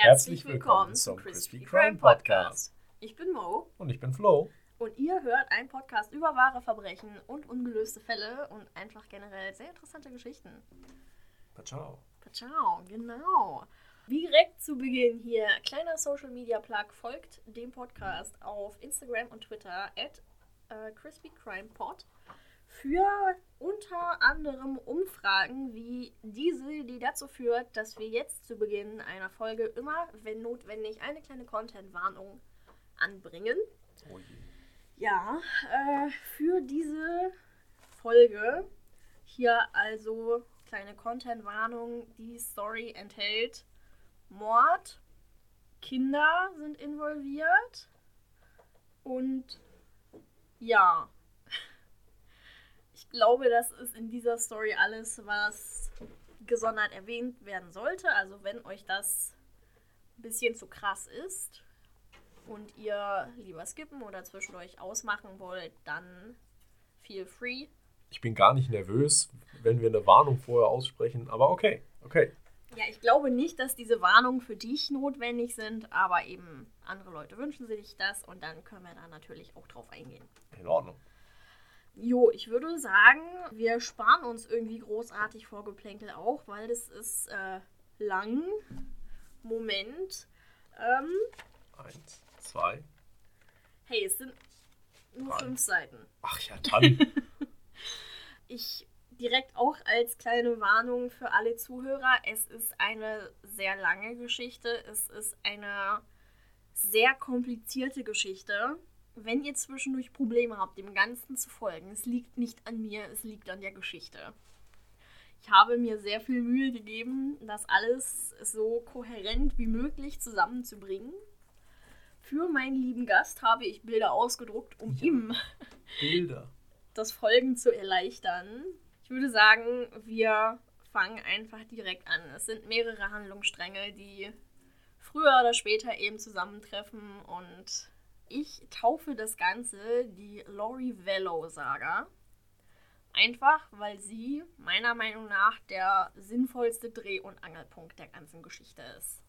Herzlich willkommen zum Crispy Crime Podcast. Ich bin Mo Und ich bin Flo. und ihr hört einen Podcast über wahre Verbrechen und ungelöste Fälle und einfach generell sehr interessante Geschichten. Ciao. Ciao, genau. Wie direkt zu Beginn hier, kleiner Social Media Plug, folgt dem Podcast auf Instagram und Twitter at äh, Crispy Crime Pod für unter anderem Umfragen wie diese, die dazu führt, dass wir jetzt zu Beginn einer Folge immer, wenn notwendig, eine kleine Content-Warnung anbringen. Oh. Ja, äh, für diese Folge hier also kleine Content-Warnung. Die Story enthält Mord, Kinder sind involviert und ja, ich glaube, das ist in dieser Story alles, was gesondert erwähnt werden sollte. Also wenn euch das ein bisschen zu krass ist und ihr lieber skippen oder zwischendurch ausmachen wollt, dann feel free. Ich bin gar nicht nervös, wenn wir eine Warnung vorher aussprechen, aber okay, okay. Ja, ich glaube nicht, dass diese Warnungen für dich notwendig sind, aber eben andere Leute wünschen sich das und dann können wir da natürlich auch drauf eingehen. In Ordnung. Jo, ich würde sagen, wir sparen uns irgendwie großartig Vorgeplänkel auch, weil das ist äh, lang. Moment. Ähm, Eins, zwei. hey, es sind nur Drei. fünf Seiten. Ach ja, dann. Ich direkt auch als kleine Warnung für alle Zuhörer, es ist eine sehr lange Geschichte, es ist eine sehr komplizierte Geschichte. Wenn ihr zwischendurch Probleme habt, dem Ganzen zu folgen, es liegt nicht an mir, es liegt an der Geschichte. Ich habe mir sehr viel Mühe gegeben, das alles so kohärent wie möglich zusammenzubringen. Für meinen lieben Gast habe ich Bilder ausgedruckt, um Ja. ihm Bilder. das Folgen zu erleichtern. Ich würde sagen, wir fangen einfach direkt an. Es sind mehrere Handlungsstränge, die früher oder später eben zusammentreffen und ich taufe das Ganze die Lori Vello-Saga. Einfach, weil sie meiner Meinung nach der sinnvollste Dreh- und Angelpunkt der ganzen Geschichte ist.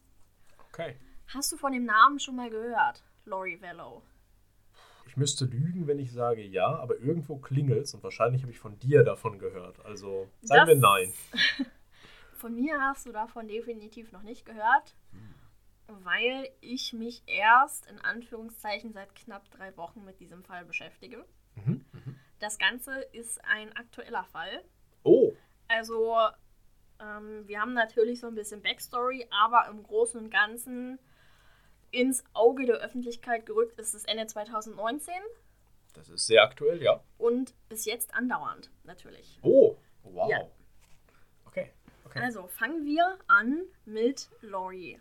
Okay. Hast du von dem Namen schon mal gehört? Lori Vello. Ich müsste lügen, wenn ich sage ja, aber irgendwo klingelt's und wahrscheinlich habe ich von dir davon gehört. Also sagen wir Das- nein. Von mir hast du davon definitiv noch nicht gehört, weil ich mich erst in Anführungszeichen seit knapp drei Wochen mit diesem Fall beschäftige. Mhm. Mhm. Das Ganze ist ein aktueller Fall. Oh, Also, ähm, wir haben natürlich so ein bisschen Backstory, aber im Großen und Ganzen ins Auge der Öffentlichkeit gerückt ist es Ende 2019 das ist sehr aktuell, ja. und bis jetzt andauernd natürlich. Oh, wow. Ja. Okay, okay. Also fangen wir an mit Lori.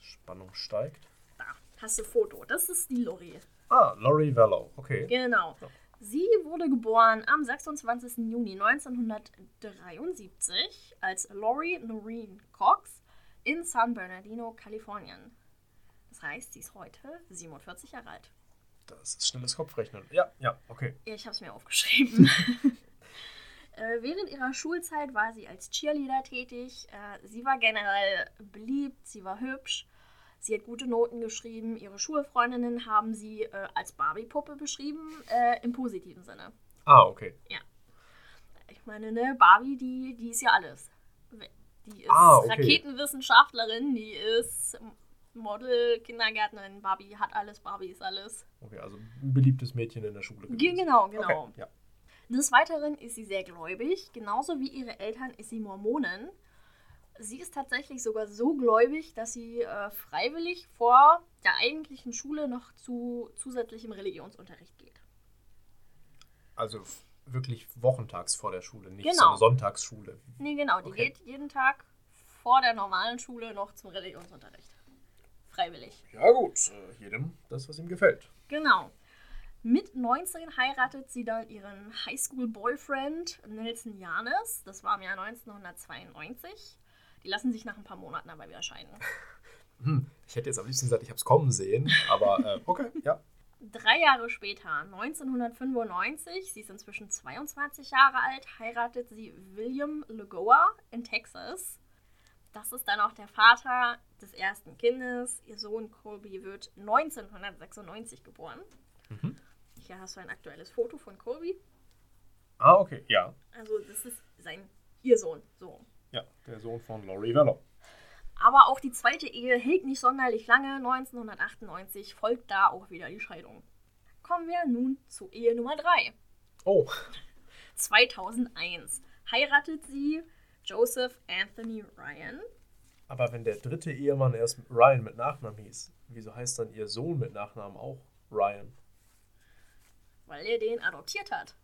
Spannung steigt. Da hast du Foto. Das ist die Lori. Ah, Laurie Vallow. Okay. Genau. Ja. Sie wurde geboren am 26. Juni 1973 als Lori Noreen Cox in San Bernardino, Kalifornien. Das heißt, sie ist heute 47 Jahre alt. Das ist schnelles Kopfrechnen. Ja, ja, okay. Ja, Ich habe es mir aufgeschrieben. Äh, Während ihrer Schulzeit war sie als Cheerleader tätig. Äh, Sie war generell beliebt, sie war hübsch, sie hat gute Noten geschrieben. Ihre Schulfreundinnen haben sie äh, als Barbie-Puppe beschrieben, äh, im positiven Sinne. Ah, okay. Ich meine, ne, Barbie, die, die ist ja alles. Die ist Ah, okay. Raketenwissenschaftlerin, die ist Model, Kindergärtnerin. Barbie hat alles, Barbie ist alles. Okay, also ein beliebtes Mädchen in der Schule. Ge- gewesen. Genau, genau. Okay, ja. Des Weiteren ist sie sehr gläubig. Genauso wie ihre Eltern ist sie Mormonin. Sie ist tatsächlich sogar so gläubig, dass sie äh, freiwillig vor der eigentlichen Schule noch zu zusätzlichem Religionsunterricht geht. Also wirklich wochentags vor der Schule, nicht Genau. so eine Sonntagsschule. Nee, genau. Die Okay. geht jeden Tag vor der normalen Schule noch zum Religionsunterricht. Freiwillig. Ja gut, äh, jedem das, was ihm gefällt. Genau. Mit 19 heiratet sie dann ihren Highschool-Boyfriend Nelson Janes. Das war im Jahr 1992. Die lassen sich nach ein paar Monaten aber wieder scheiden. Hm, ich hätte jetzt am liebsten gesagt, ich habe es kommen sehen, aber äh, okay, ja. Drei Jahre später, 1995, sie ist inzwischen 22 Jahre alt, heiratet sie William Lagoa in Texas. Das ist dann auch der Vater des ersten Kindes. Ihr Sohn Colby wird 1996 geboren. Mhm. Hier hast du ein aktuelles Foto von Colby. Ah, okay, ja. Also das ist sein ihr Sohn. So. Ja, der Sohn von Laurie Vallon. Aber auch die zweite Ehe hält nicht sonderlich lange. 1998 folgt da auch wieder die Scheidung. Kommen wir nun zu Ehe Nummer 3. Oh, 2001 heiratet sie Joseph Anthony Ryan. aber wenn der dritte Ehemann erst Ryan mit Nachnamen hieß, wieso heißt dann ihr Sohn mit Nachnamen auch Ryan? Weil er den adoptiert hat.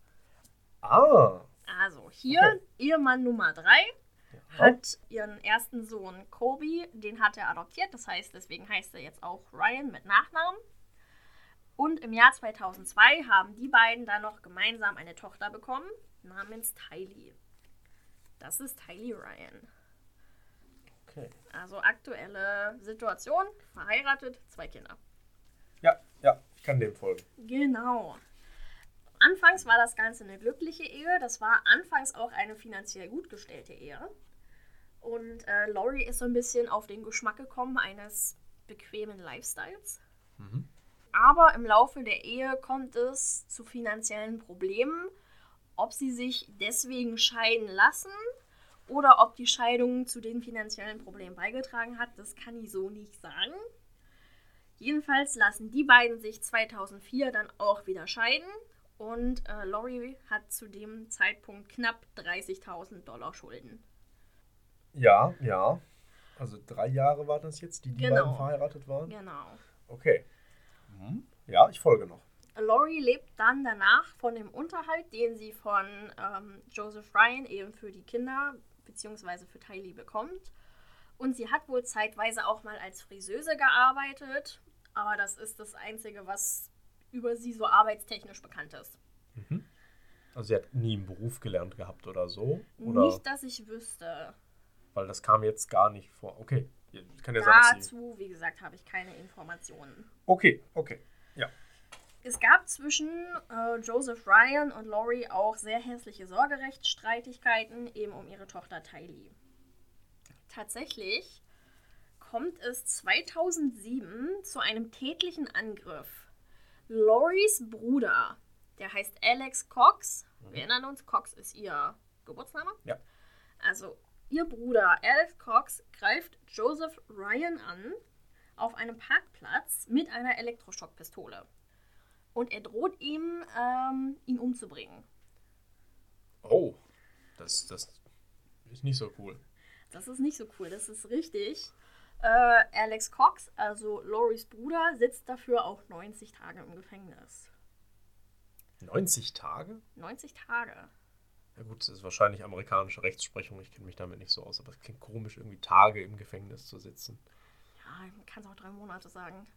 Ah, Also hier Okay. Ehemann Nummer 3 ja. hat ihren ersten Sohn Kobe, den hat er adoptiert, das heißt, deswegen heißt er jetzt auch Ryan mit Nachnamen. Und im Jahr 2002 haben die beiden dann noch gemeinsam eine Tochter bekommen, namens Tylee. Das ist Tylee Ryan. Okay. Also aktuelle Situation, verheiratet, zwei Kinder. Ja, ja, ich kann dem folgen. Genau. Anfangs war das Ganze eine glückliche Ehe. Das war anfangs auch eine finanziell gut gestellte Ehe. Und äh, Laurie ist so ein bisschen auf den Geschmack gekommen eines bequemen Lifestyles. Mhm. Aber im Laufe der Ehe kommt es zu finanziellen Problemen. Ob sie sich deswegen scheiden lassen oder ob die Scheidung zu den finanziellen Problemen beigetragen hat, das kann ich so nicht sagen. Jedenfalls lassen die beiden sich 2004 dann auch wieder scheiden und äh, Laurie hat zu dem Zeitpunkt knapp 30.000 Dollar Schulden. Ja, ja. Also drei Jahre war das jetzt, die die Genau. beiden verheiratet waren? Genau. Okay. Mhm. Ja, ich folge noch. Laurie lebt dann danach von dem Unterhalt, den sie von ähm, Joseph Ryan eben für die Kinder bzw. für Tylee bekommt. Und sie hat wohl zeitweise auch mal als Friseuse gearbeitet, aber das ist das Einzige, was über sie so arbeitstechnisch bekannt ist. Mhm. Also sie hat nie einen Beruf gelernt gehabt oder so? Oder? Nicht, dass ich wüsste. Weil das kam jetzt gar nicht vor. Okay. Kann ja sein, dass sie... Dazu, wie gesagt, habe ich keine Informationen. Okay, okay. Ja. Es gab zwischen äh, Joseph Ryan und Laurie auch sehr hässliche Sorgerechtsstreitigkeiten, eben um ihre Tochter Tylee. Tatsächlich kommt es 2007 zu einem tätlichen Angriff. Lauries Bruder, der heißt Alex Cox, wir erinnern uns, Cox ist ihr Geburtsname. Ja. Also ihr Bruder Alex Cox greift Joseph Ryan an auf einem Parkplatz mit einer Elektroschockpistole. Und er droht ihm, ähm, ihn umzubringen. Oh, das, das ist nicht so cool. Das ist nicht so cool, das ist richtig. Äh, Alex Cox, also Loris Bruder, sitzt dafür auch 90 Tage im Gefängnis. 90 Tage? 90 Tage. Ja gut, das ist wahrscheinlich amerikanische Rechtsprechung. Ich kenne mich damit nicht so aus, aber es klingt komisch, irgendwie Tage im Gefängnis zu sitzen. Ja, man kann es auch drei Monate sagen.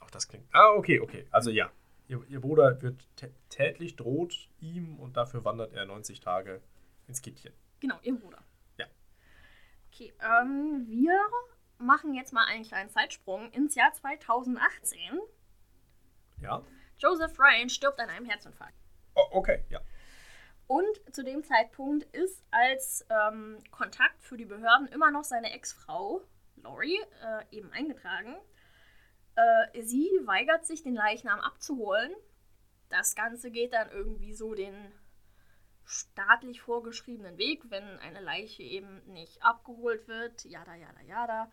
Auch das klingt. Ah, okay, okay. Also ja. Ihr, ihr Bruder wird tä- tätlich droht ihm und dafür wandert er 90 Tage ins Kittchen. Genau, ihr Bruder. Okay, ähm, wir machen jetzt mal einen kleinen Zeitsprung ins Jahr 2018. Ja? Joseph Ryan stirbt an einem Herzinfarkt. Oh, okay, ja. Und zu dem Zeitpunkt ist als ähm, Kontakt für die Behörden immer noch seine Ex-Frau, Lori, äh, eben eingetragen. Äh, sie weigert sich, den Leichnam abzuholen. Das Ganze geht dann irgendwie so den staatlich vorgeschriebenen Weg, wenn eine Leiche eben nicht abgeholt wird. Jada, jada, jada.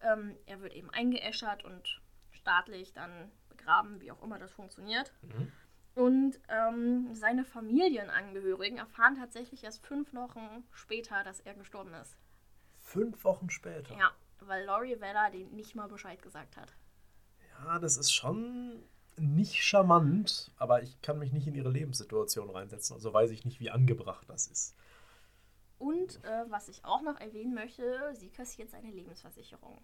Ähm, er wird eben eingeäschert und staatlich dann begraben, wie auch immer das funktioniert. Mhm. Und ähm, seine Familienangehörigen erfahren tatsächlich erst fünf Wochen später, dass er gestorben ist. Fünf Wochen später. Ja, weil Laurie Weller den nicht mal Bescheid gesagt hat. Ja, das ist schon nicht charmant, aber ich kann mich nicht in ihre Lebenssituation reinsetzen. Also weiß ich nicht, wie angebracht das ist. Und äh, was ich auch noch erwähnen möchte, sie kassiert seine Lebensversicherung.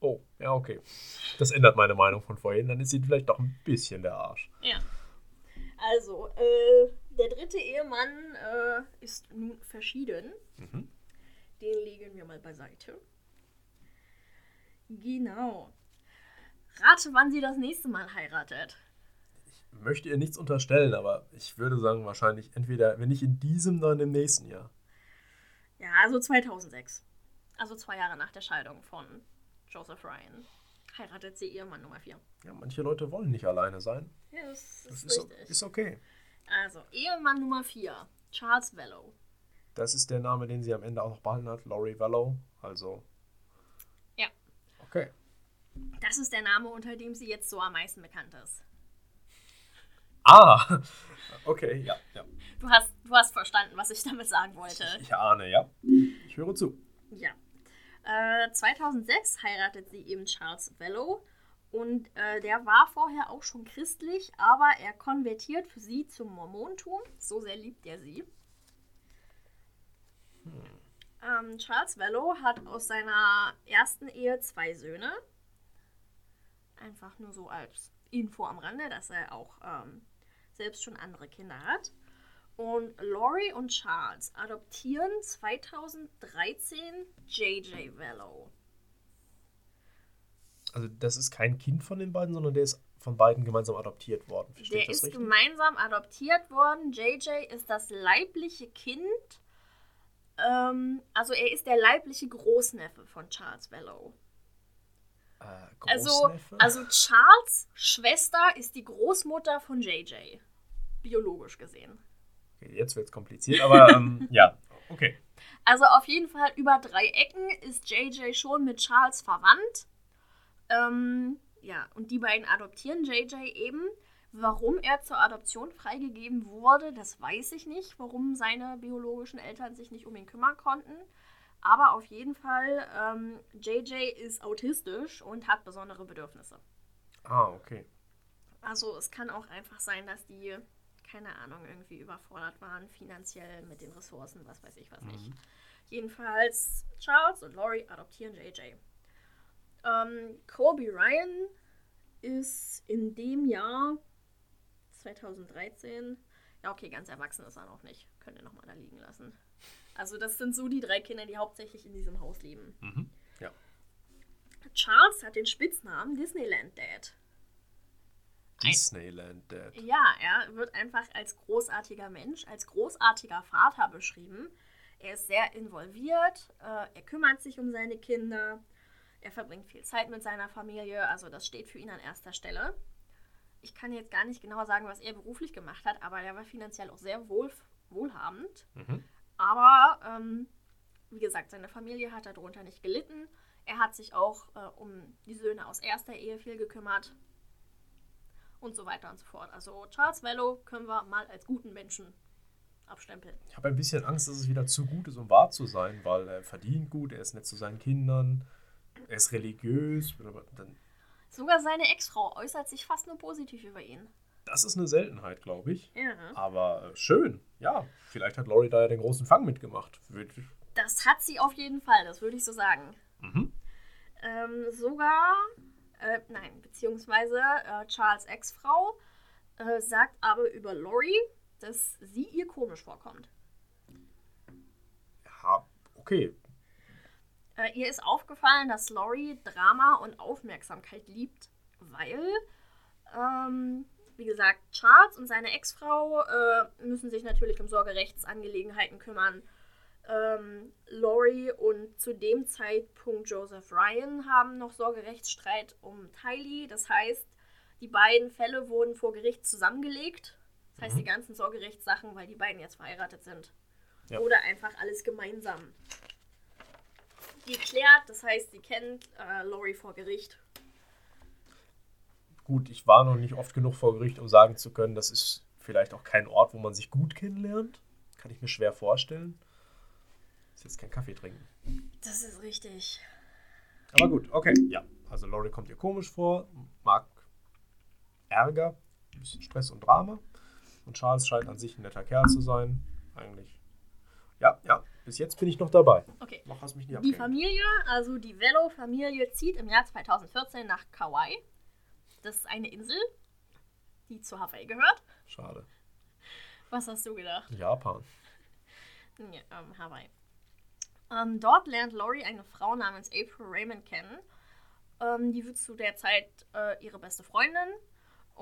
Oh, ja, okay. Das ändert meine Meinung von vorhin. Dann ist sie vielleicht doch ein bisschen der Arsch. Ja. Also, äh, der dritte Ehemann äh, ist nun verschieden. Mhm. Den legen wir mal beiseite. Genau. Rate, wann sie das nächste Mal heiratet. Ich möchte ihr nichts unterstellen, aber ich würde sagen, wahrscheinlich entweder, wenn nicht in diesem, dann im nächsten Jahr. Ja, also 2006. Also zwei Jahre nach der Scheidung von Joseph Ryan heiratet sie Ehemann Nummer 4. Ja, manche Leute wollen nicht alleine sein. Ja, das, Das ist ist, ist okay. Also, Ehemann Nummer 4, Charles Vello. Das ist der Name, den sie am Ende auch noch behalten hat, Laurie Vallow. Also. Ja. Okay. Das ist der Name, unter dem sie jetzt so am meisten bekannt ist. Ah! Okay, ja, ja. Du hast, du hast verstanden, was ich damit sagen wollte. Ich ahne, ja. Ich höre zu. Ja. Äh, 2006 heiratet sie eben Charles Vello. Und äh, der war vorher auch schon christlich, aber er konvertiert für sie zum Mormontum. So sehr liebt er sie. Ähm, Charles Vello hat aus seiner ersten Ehe zwei Söhne. Einfach nur so als Info am Rande, dass er auch ähm, selbst schon andere Kinder hat. Und Laurie und Charles adoptieren 2013 JJ Vello. Also, das ist kein Kind von den beiden, sondern der ist von beiden gemeinsam adoptiert worden. Verstehe Der ist richtig? gemeinsam adoptiert worden. JJ ist das leibliche Kind. Ähm, also er ist der leibliche Großneffe von Charles Vello. Äh, Also, also Charles Schwester ist die Großmutter von JJ. Biologisch gesehen. okay, jetzt wird es kompliziert, aber ähm, ja, okay. Also auf jeden Fall über drei Ecken ist JJ schon mit Charles verwandt. Ähm, ja, und die beiden adoptieren JJ eben. Warum er zur Adoption freigegeben wurde, das weiß ich nicht. Warum seine biologischen Eltern sich nicht um ihn kümmern konnten. Aber auf jeden Fall, ähm, JJ ist autistisch und hat besondere Bedürfnisse. Ah, okay. Also es kann auch einfach sein, dass die, keine Ahnung, irgendwie überfordert waren, finanziell mit den Ressourcen, was weiß ich was nicht. Jedenfalls, Charles und Laurie adoptieren JJ. Ähm, Kobe Ryan ist in dem Jahr 2013, ja okay, ganz erwachsen ist er noch nicht, könnt ihr nochmal da liegen lassen. Also das sind so die drei Kinder, die hauptsächlich in diesem Haus leben. Mhm. Ja. Charles hat den Spitznamen Disneyland Dad. Disneyland Dad. Ja, er wird einfach als großartiger Mensch, als großartiger Vater beschrieben. Er ist sehr involviert, äh, er kümmert sich um seine Kinder, er verbringt viel Zeit mit seiner Familie, also das steht für ihn an erster Stelle. Ich kann jetzt gar nicht genau sagen, was er beruflich gemacht hat, aber er war finanziell auch sehr wohl, wohlhabend. Mhm. Aber ähm, wie gesagt, seine Familie hat darunter nicht gelitten. Er hat sich auch äh, um die Söhne aus erster Ehe viel gekümmert. Und so weiter und so fort. Also Charles Vello können wir mal als guten Menschen abstempeln. Ich habe ein bisschen Angst, dass es wieder zu gut ist, um wahr zu sein, weil er verdient gut, er ist nett zu seinen Kindern, er ist religiös. Dann, Sogar seine Ex-Frau äußert sich fast nur positiv über ihn. das ist eine Seltenheit, glaube ich. Ja. Aber äh, schön, ja. Vielleicht hat Laurie da ja den großen Fang mitgemacht. Das hat sie auf jeden Fall, das würde ich so sagen. Mhm. Ähm, sogar, äh, nein, beziehungsweise äh, Charles Ex-Frau äh, sagt aber über Laurie, dass sie ihr komisch vorkommt. Ja, okay. Äh, ihr ist aufgefallen, dass Laurie Drama und Aufmerksamkeit liebt, weil, ähm, wie gesagt, Charles und seine Ex-Frau äh, müssen sich natürlich um Sorgerechtsangelegenheiten kümmern. Ähm, Laurie und zu dem Zeitpunkt Joseph Ryan haben noch Sorgerechtsstreit um Tylee. Das heißt, die beiden Fälle wurden vor Gericht zusammengelegt. Das heißt, Mhm. die ganzen Sorgerechtssachen, weil die beiden jetzt verheiratet sind. Ja. Oder einfach alles gemeinsam geklärt. Das heißt, sie kennt äh, Laurie vor Gericht. Gut, ich war noch nicht oft genug vor Gericht, um sagen zu können, das ist vielleicht auch kein Ort, wo man sich gut kennenlernt. Kann ich mir schwer vorstellen. Ist jetzt kein Kaffee trinken. Das ist richtig. Aber gut, okay. Ja, also Laurie kommt ihr komisch vor, mag Ärger, ein bisschen Stress und Drama. Und Charles scheint an sich ein netter Kerl zu sein. Eigentlich. Ja, ja, bis jetzt bin ich noch dabei. Okay. Noch hast mich nicht Die abgehängt. Familie, also die Vello-Familie, zieht im Jahr 2014 nach Kauai. Das ist eine Insel, die zu Hawaii gehört. Schade. Was hast du gedacht? Japan. Ja, ähm, Hawaii. Ähm, dort lernt Laurie eine Frau namens April Raymond kennen. Ähm, die wird zu der Zeit äh, ihre beste Freundin.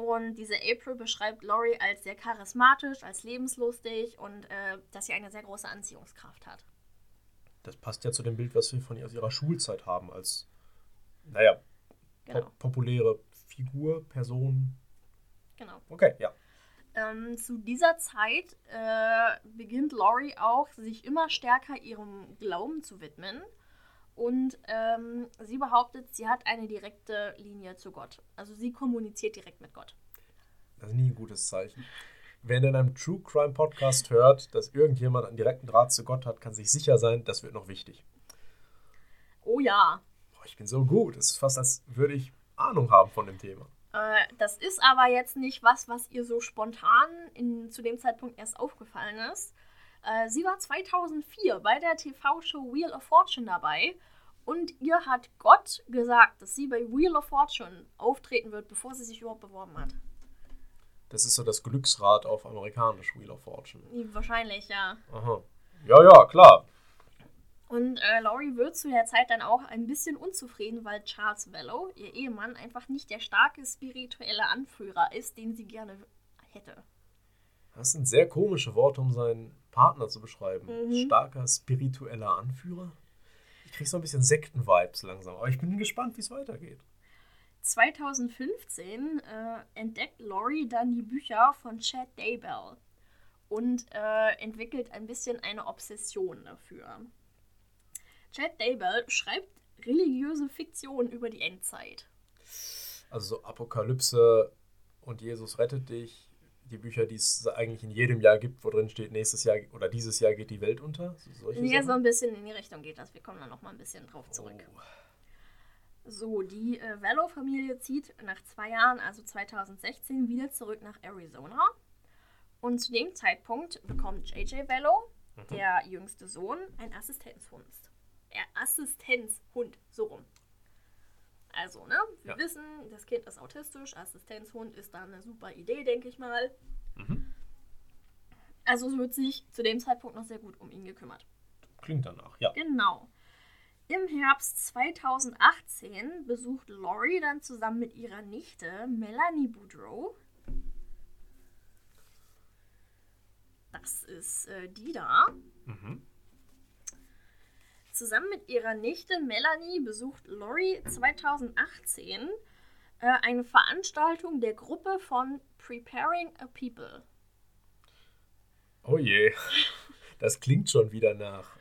Und diese April beschreibt Laurie als sehr charismatisch, als lebenslustig und äh, dass sie eine sehr große Anziehungskraft hat. Das passt ja zu dem Bild, was wir von ihr aus ihrer Schulzeit haben, als, naja, Genau. pop populäre Figur, Person. genau. Okay, ja. Ähm, zu dieser Zeit äh, beginnt Laurie auch, sich immer stärker ihrem Glauben zu widmen. Und ähm, sie behauptet, sie hat eine direkte Linie zu Gott. Also sie kommuniziert direkt mit Gott. Das ist nie ein gutes Zeichen. Wer in einem True Crime Podcast hört, dass irgendjemand einen direkten Draht zu Gott hat, kann sich sicher sein, das wird noch wichtig. Oh ja. Boah, ich bin so gut. Es ist fast, als würde ich Ahnung haben von dem Thema. Äh, das ist aber jetzt nicht was, was ihr so spontan in, zu dem Zeitpunkt erst aufgefallen ist. Äh, sie war 2004 bei der TV-Show Wheel of Fortune dabei und ihr hat Gott gesagt, dass sie bei Wheel of Fortune auftreten wird, bevor sie sich überhaupt beworben hat. Das ist so das Glücksrad auf amerikanisch, Wheel of Fortune. Wahrscheinlich, ja. Aha. Ja, ja, klar. Und äh, Laurie wird zu der Zeit dann auch ein bisschen unzufrieden, weil Charles Vello, ihr Ehemann, einfach nicht der starke spirituelle Anführer ist, den sie gerne hätte. Das sind sehr komische Worte, um seinen Partner zu beschreiben. Mhm. Starker spiritueller Anführer. Ich krieg so ein bisschen Sekten-Vibes langsam. Aber ich bin gespannt, wie es weitergeht. 2015 äh, entdeckt Laurie dann die Bücher von Chad Daybell und äh, entwickelt ein bisschen eine Obsession dafür. Chad Daybell schreibt religiöse Fiktion über die Endzeit. Also so Apokalypse und Jesus rettet dich. Die Bücher, die es eigentlich in jedem Jahr gibt, wo drin steht, nächstes Jahr oder dieses Jahr geht die Welt unter. So, Ja, so Sachen. ein bisschen in die Richtung geht das. Wir kommen da noch mal ein bisschen drauf zurück. Oh. So, die äh, Vello-Familie zieht nach zwei Jahren, also 2016, wieder zurück nach Arizona. Und zu dem Zeitpunkt bekommt JJ Vello, Mhm. der jüngste Sohn, ein Assistenzhund. Äh, Assistenzhund, so rum. Also, ne, wir Ja. wissen, das Kind ist autistisch, Assistenzhund ist da eine super Idee, denke ich mal. Mhm. Also es wird sich zu dem Zeitpunkt noch sehr gut um ihn gekümmert. Klingt danach, ja. Genau. Im Herbst 2018 besucht Laurie dann zusammen mit ihrer Nichte Melanie Boudreau. Das ist äh, die da. Mhm. Zusammen mit ihrer Nichte Melanie besucht Laurie 2018 äh, eine Veranstaltung der Gruppe von Preparing a People. Oh je. Das klingt schon wieder nach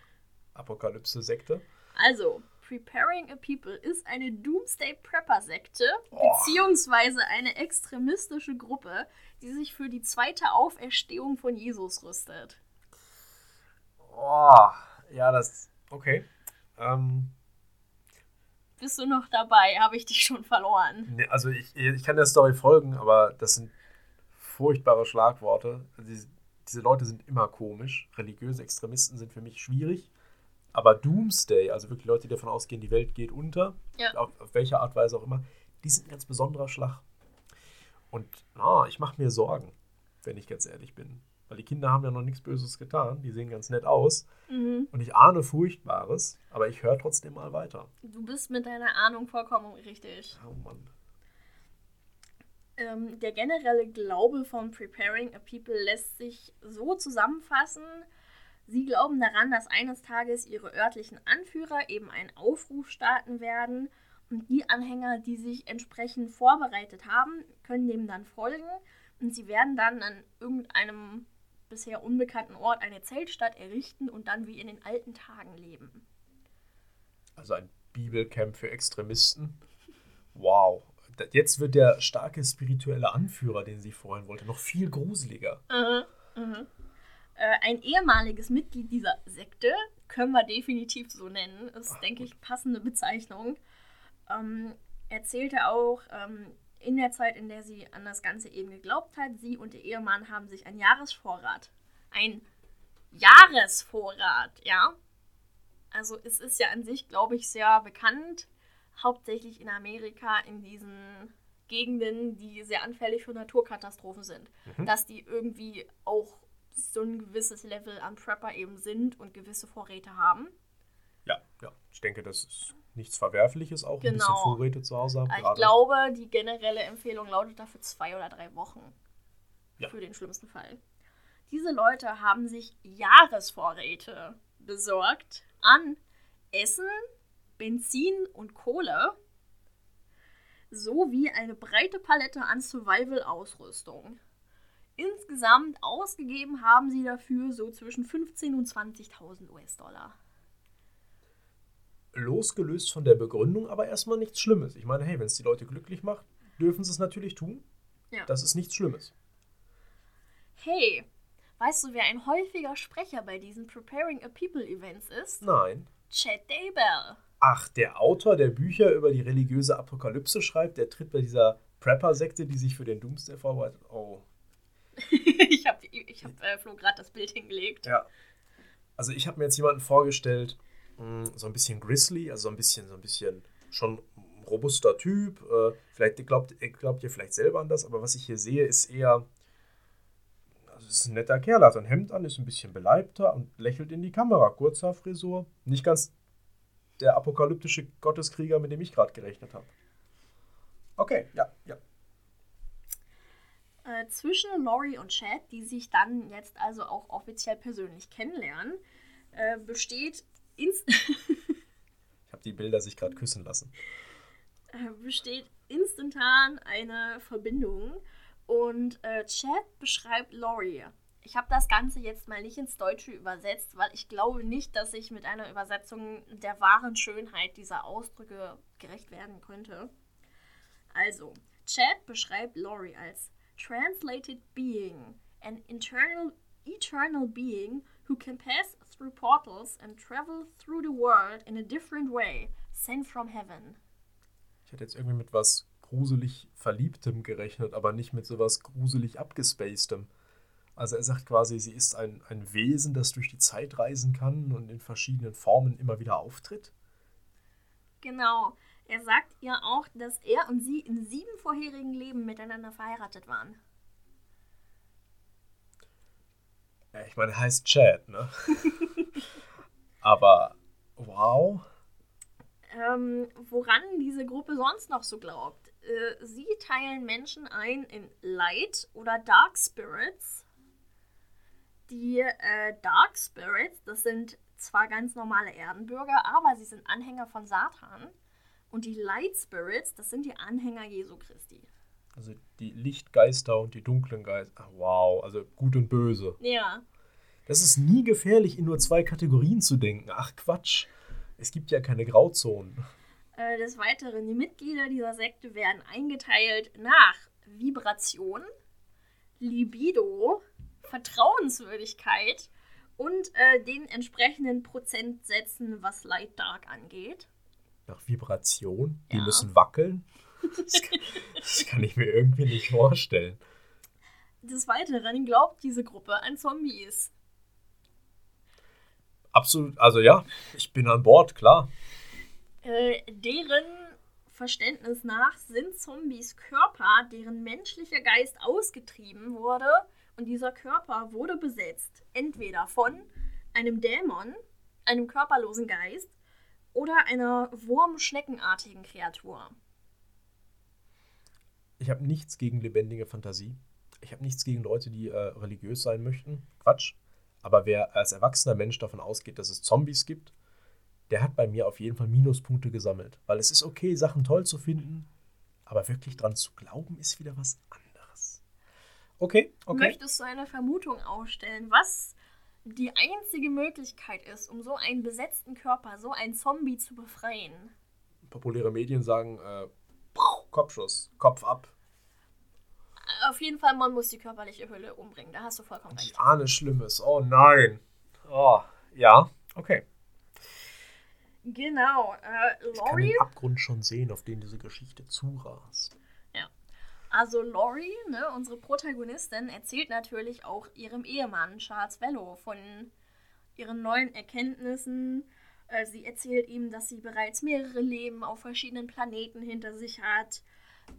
Apokalypse-Sekte. Also, Preparing a People ist eine Doomsday Prepper-Sekte, Oh. beziehungsweise eine extremistische Gruppe, die sich für die zweite Auferstehung von Jesus rüstet. Oh, ja, das. Okay. Ähm, Bist du noch dabei? Habe ich dich schon verloren. nee, also ich, ich kann der Story folgen, aber das sind furchtbare Schlagworte. Also diese, diese Leute sind immer komisch. Religiöse Extremisten sind für mich schwierig. Aber Doomsday, also wirklich Leute, die davon ausgehen, die Welt geht unter, Ja. auf, auf welche Art Weise auch immer, die sind ein ganz besonderer Schlag. Und ah, ich mache mir Sorgen, wenn ich ganz ehrlich bin. Weil die Kinder haben ja noch nichts Böses getan. Die sehen ganz nett aus. Mhm. Und ich ahne Furchtbares, aber ich höre trotzdem mal weiter. Du bist mit deiner Ahnung vollkommen richtig. Oh Mann. Ähm, der generelle Glaube von Preparing a People lässt sich so zusammenfassen. Sie glauben daran, dass eines Tages ihre örtlichen Anführer eben einen Aufruf starten werden und die Anhänger, die sich entsprechend vorbereitet haben, können dem dann folgen und sie werden dann an irgendeinem bisher unbekannten Ort eine Zeltstadt errichten und dann wie in den alten Tagen leben. Also ein Bibelcamp für Extremisten. Wow. Jetzt wird der starke spirituelle Anführer, den sie vorhin wollte, noch viel gruseliger. Mhm. Mhm. Äh, ein ehemaliges Mitglied dieser Sekte, können wir definitiv so nennen, ist, Ach, denke gut. ich, passende Bezeichnung, ähm, erzählte auch, ähm, in der Zeit, in der sie an das Ganze eben geglaubt hat, sie und ihr Ehemann haben sich ein Jahresvorrat, ein Jahresvorrat, ja. Also es ist ja an sich, glaube ich, sehr bekannt, hauptsächlich in Amerika, in diesen Gegenden, die sehr anfällig für Naturkatastrophen sind Mhm. dass die irgendwie auch so ein gewisses Level an Prepper eben sind und gewisse Vorräte haben. Ja, ja. Ich denke, das ist nichts Verwerfliches, auch ein bisschen Genau. Vorräte zu Hause haben. Ich gerade. glaube, die generelle Empfehlung lautet dafür zwei oder drei Wochen. Ja. Für den schlimmsten Fall. Diese Leute haben sich Jahresvorräte besorgt an Essen, Benzin und Kohle sowie eine breite Palette an Survival-Ausrüstung. Insgesamt ausgegeben haben sie dafür so zwischen 15.000 und 20.000 US-Dollar. Losgelöst von der Begründung, aber erstmal nichts Schlimmes. Ich meine, hey, wenn es die Leute glücklich macht, dürfen sie es natürlich tun. Ja. Das ist nichts Schlimmes. Hey, weißt du, wer ein häufiger Sprecher bei diesen Preparing a People Events ist? Nein. Chad Daybell. Ach, der Autor, der Bücher über die religiöse Apokalypse schreibt, der tritt bei dieser Prepper-Sekte, die sich für den Doomsday vorbereitet. Oh. ich habe ich hab, äh, Flo gerade das Bild hingelegt. Ja. Also ich habe mir jetzt jemanden vorgestellt, mh, so ein bisschen grizzly, also so ein bisschen, so ein bisschen schon robuster Typ. Äh, vielleicht glaubt, glaubt ihr vielleicht selber an das, aber was ich hier sehe, ist eher. Das ist ein netter Kerl, hat ein Hemd an, ist ein bisschen beleibter und lächelt in die Kamera. Kurzer Frisur. Nicht ganz der apokalyptische Gotteskrieger, mit dem ich gerade gerechnet habe. Okay, ja, ja. Äh, zwischen Laurie und Chad, die sich dann jetzt also auch offiziell persönlich kennenlernen, äh, besteht ins Ich habe die Bilder sich gerade küssen lassen. äh, besteht instantan eine Verbindung und äh, Chad beschreibt Laurie. Ich habe das Ganze jetzt mal nicht ins Deutsche übersetzt, weil ich glaube nicht, dass ich mit einer Übersetzung der wahren Schönheit dieser Ausdrücke gerecht werden könnte. Also, Chad beschreibt Laurie als translated being, an internal, eternal being who can pass through portals and travel through the world in a different way, sent from heaven. Ich hätte jetzt irgendwie mit was gruselig Verliebtem gerechnet, aber nicht mit sowas gruselig abgespacedem. Also er sagt quasi, sie ist ein, ein Wesen, das durch die Zeit reisen kann und in verschiedenen Formen immer wieder auftritt. Genau. Er sagt ihr auch, dass er und sie in sieben vorherigen Leben miteinander verheiratet waren. Ja, ich meine, er heißt Chad, ne? aber wow. Ähm, woran diese Gruppe sonst noch so glaubt. Äh, sie teilen Menschen ein in Light oder Dark Spirits. Die äh, Dark Spirits, das sind zwar ganz normale Erdenbürger, aber sie sind Anhänger von Satan. Und die Light Spirits, das sind die Anhänger Jesu Christi. Also die Lichtgeister und die dunklen Geister. Ach, wow, also gut und böse. Ja. Das ist nie gefährlich, in nur zwei Kategorien zu denken. Ach Quatsch. Es gibt ja keine Grauzonen. Äh, des Weiteren, die Mitglieder dieser Sekte werden eingeteilt nach Vibration, Libido, Vertrauenswürdigkeit und äh, den entsprechenden Prozentsätzen, was Light Dark angeht. Nach Vibration. Die Ja. müssen wackeln. Das kann, das kann ich mir irgendwie nicht vorstellen. Des Weiteren glaubt diese Gruppe an Zombies. Absolut, also ja, ich bin an Bord, klar. Äh, deren Verständnis nach sind Zombies Körper, deren menschlicher Geist ausgetrieben wurde und dieser Körper wurde besetzt. Entweder von einem Dämon, einem körperlosen Geist oder einer wurmschneckenartigen Kreatur. Ich habe nichts gegen lebendige Fantasie. Ich habe nichts gegen Leute, die äh, religiös sein möchten. Quatsch. Aber wer als erwachsener Mensch davon ausgeht, dass es Zombies gibt, der hat bei mir auf jeden Fall Minuspunkte gesammelt. Weil es ist okay, Sachen toll zu finden, aber wirklich dran zu glauben, ist wieder was anderes. Okay, okay. Möchtest du eine Vermutung aufstellen, was die einzige Möglichkeit ist, um so einen besetzten Körper, so einen Zombie zu befreien? Populäre Medien sagen, äh, Kopfschuss, Kopf ab. Auf jeden Fall, man muss die körperliche Hülle umbringen. Da hast du vollkommen recht. ich ahne Schlimmes. Oh nein. Oh, ja, okay. Genau. Äh, Ich kann Laurie, den Abgrund schon sehen, auf den diese Geschichte zurast. also Laurie, ne, unsere Protagonistin, erzählt natürlich auch ihrem Ehemann Charles Vello von ihren neuen Erkenntnissen. Äh, sie erzählt ihm, dass sie bereits mehrere Leben auf verschiedenen Planeten hinter sich hat.